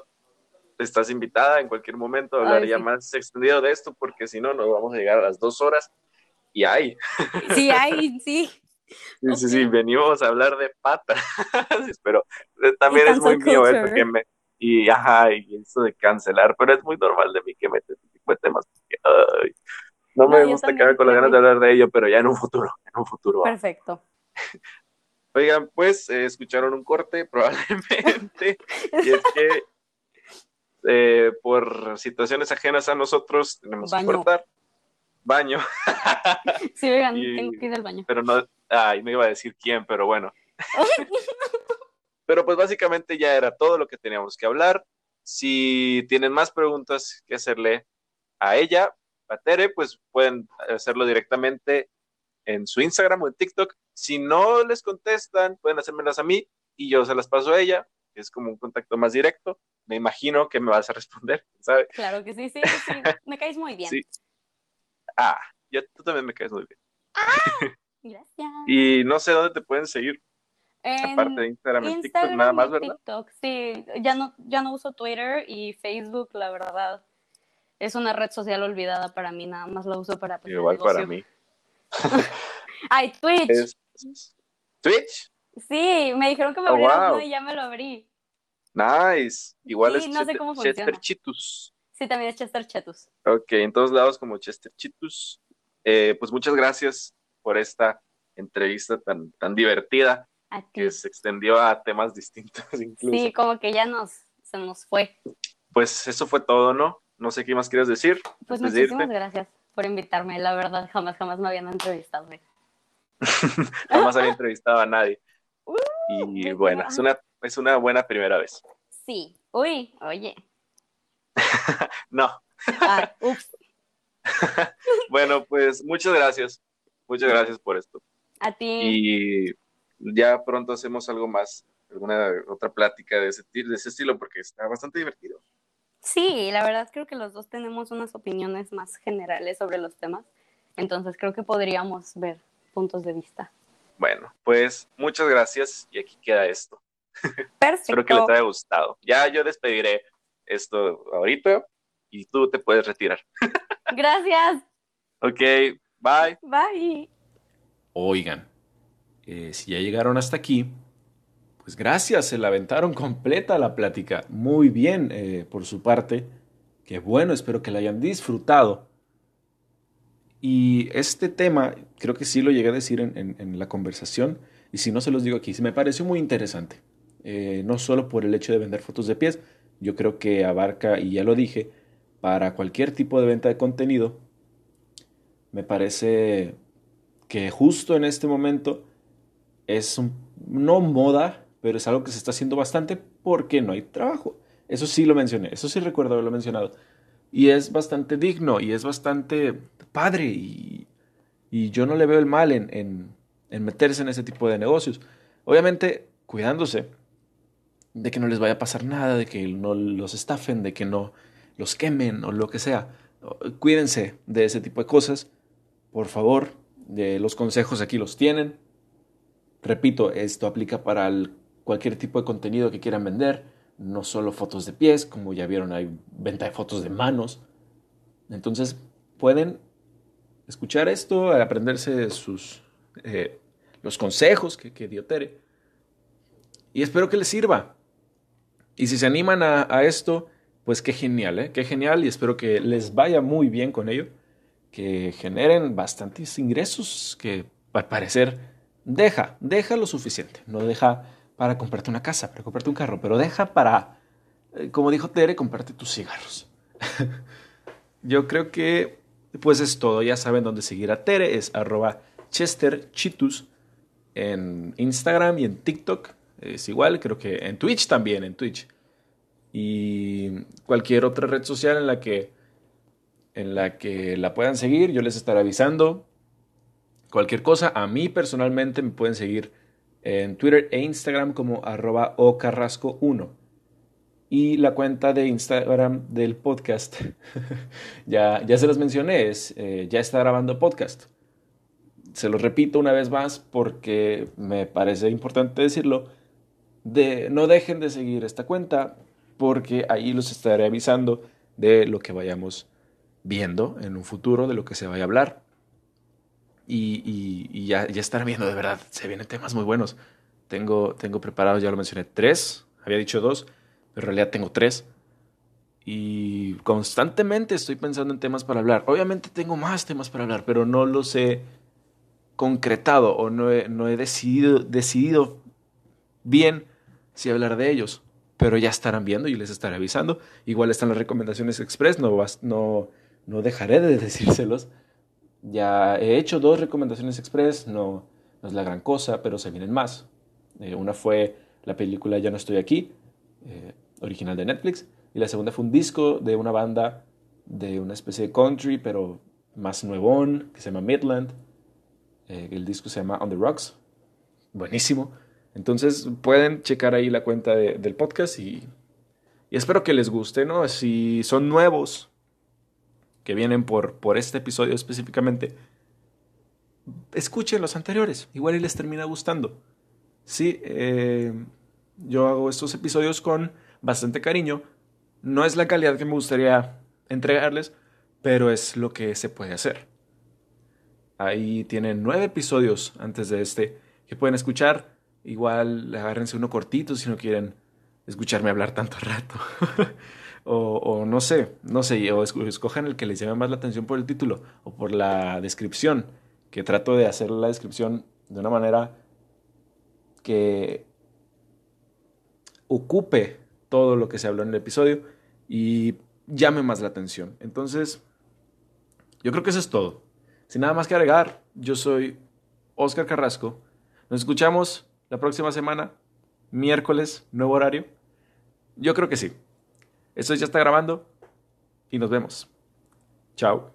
estás invitada en cualquier momento a hablar ya más extendido de esto, porque si no, nos vamos a llegar a las dos horas y hay. Sí, hay, sí. Sí, sí, sí, venimos a hablar de patas, pero eh, también es muy mío eso que me, y ajá, y eso de cancelar, pero es muy normal de mí que me tipo de temas, no me gusta quedar con las ganas de hablar de ello, pero ya en un futuro, en un futuro. Perfecto. Oigan, pues eh, escucharon un corte probablemente, y es que eh, por situaciones ajenas a nosotros, tenemos que cortar. Baño. sí, oigan, tengo que ir al baño. Pero no, ay, no iba a decir quién, pero bueno. pero pues básicamente ya era todo lo que teníamos que hablar. Si tienen más preguntas que hacerle a ella, a Tere, pues pueden hacerlo directamente en su Instagram o en TikTok. Si no les contestan, pueden hacérmelas a mí y yo se las paso a ella, es como un contacto más directo me imagino que me vas a responder, ¿sabes? Claro que sí, sí, sí, me caes muy bien. Sí. Ah, ya tú también me caes muy bien. Ah, gracias. y no sé dónde te pueden seguir. Aparte de Instagram, en TikTok, Instagram nada más, ¿verdad? TikTok, sí. Ya no, ya no uso Twitter y Facebook, la verdad. Es una red social olvidada para mí, nada más la uso para... pues, Igual para mí. Ay, Twitch. Es- ¿Twitch? Sí, me dijeron que me Oh, abriera wow. uno y ya me lo abrí. Nice. Igual Sí, es no sé Chester, cómo Chester funciona. Chitus. Sí, también es Chester Chetus. Ok, en todos lados como Chester Chitus. Eh, pues muchas gracias por esta entrevista tan, tan divertida A ti. que se extendió a temas distintos incluso. Sí, como que ya nos, se nos fue. Pues eso fue todo, ¿no? No sé qué más quieres decir. Pues de muchísimas gracias por invitarme. La verdad, jamás, jamás me habían entrevistado. Jamás había entrevistado a nadie. Uh, Y bueno, es una, es una buena primera vez. Sí. Uy, oye. No. Ah, ups. Bueno, pues muchas gracias. Muchas gracias por esto. A ti. Y ya pronto hacemos algo más, alguna otra plática de ese, de ese estilo, porque está bastante divertido. Sí, la verdad creo que los dos tenemos unas opiniones más generales sobre los temas. Entonces creo que podríamos ver puntos de vista. Bueno, pues muchas gracias y aquí queda esto. Perfecto. Espero que les haya gustado. Ya yo despediré esto ahorita y tú te puedes retirar. Gracias. Ok, bye. Bye. Oigan, eh, si ya llegaron hasta aquí, pues gracias, se la aventaron completa la plática. Muy bien eh, por su parte. Qué bueno, espero que la hayan disfrutado. Y este tema, creo que sí lo llegué a decir en, en- la conversación, y si no se los digo aquí, me pareció muy interesante. Eh, no solo por el hecho de vender fotos de pies, yo creo que abarca, y ya lo dije, para cualquier tipo de venta de contenido, me parece que justo en este momento es un- no moda, pero es algo que se está haciendo bastante porque no hay trabajo. Eso sí lo mencioné, eso sí recuerdo haberlo mencionado. Y es bastante digno y es bastante padre y, y yo no le veo el mal en, en- meterse en ese tipo de negocios. Obviamente cuidándose de que no les vaya a pasar nada, de que no los estafen, de que no los quemen o lo que sea. Cuídense de ese tipo de cosas. Por favor, de los consejos aquí los tienen. Repito, esto aplica para cualquier tipo de contenido que quieran vender, no solo fotos de pies, como ya vieron hay venta de fotos de manos. Entonces pueden escuchar esto, aprenderse sus eh, los consejos que, que dio Tere. Y espero que les sirva. Y si se animan a, esto, pues qué genial, ¿eh? Qué genial y espero que les vaya muy bien con ello. Que generen bastantes ingresos que al parecer deja, deja lo suficiente. No deja para comprarte una casa, para comprarte un carro, pero deja para, eh, como dijo Tere, comprarte tus cigarros. Yo creo que pues es todo. Ya saben dónde seguir a Tere. Es arroba chesterchitus en Instagram y en TikTok. Es igual, creo que en Twitch también, en Twitch. Y cualquier otra red social en la que en la que la puedan seguir, yo les estaré avisando. Cualquier cosa, a mí personalmente me pueden seguir en Twitter e Instagram como arroba ocarrasco1. Y la cuenta de Instagram del podcast, ya, ya se los mencioné, es, eh, ya está grabando podcast. Se los repito una vez más porque me parece importante decirlo. De, no dejen de seguir esta cuenta porque ahí los estaré avisando de lo que vayamos viendo en un futuro, de lo que se vaya a hablar. Y, ya, ya estarán viendo, de verdad, se vienen temas muy buenos. Tengo, tengo preparados, ya lo mencioné, tres. Había dicho dos, pero en realidad tengo tres. Y constantemente estoy pensando en temas para hablar. Obviamente tengo más temas para hablar, pero no los he concretado o no he, no he decidido, decidido bien si hablar de ellos. Pero ya estarán viendo y les estaré avisando. Igual están las recomendaciones express, no, no, no dejaré de decírselos. Ya he hecho dos recomendaciones express, no, es la gran cosa, pero se vienen más. Eh, una fue la película Ya no estoy aquí, eh, original de Netflix, y la segunda fue un disco de una banda de una especie de country, pero más nuevón, que se llama Midland. Eh, el disco se llama On the Rocks. Buenísimo. Entonces pueden checar ahí la cuenta de- del podcast y, y espero que les guste, ¿no? Si son nuevos que vienen por, por este episodio específicamente, escuchen los anteriores. Igual y les termina gustando. sí, eh, yo hago estos episodios con bastante cariño. No es la calidad que me gustaría entregarles, pero es lo que se puede hacer. Ahí tienen nueve episodios antes de este que pueden escuchar. Igual agárrense uno cortito si no quieren escucharme hablar tanto rato. o, no sé, no sé, o escojan el que les llame más la atención por el título o por la descripción, que trato de hacer la descripción de una manera que ocupe todo lo que se habló en el episodio y llame más la atención. Entonces, yo creo que eso es todo. Sin nada más que agregar, yo soy Oscar Carrasco. Nos escuchamos la próxima semana, miércoles, nuevo horario. Yo creo que sí. Esto ya está grabando y nos vemos. Chao.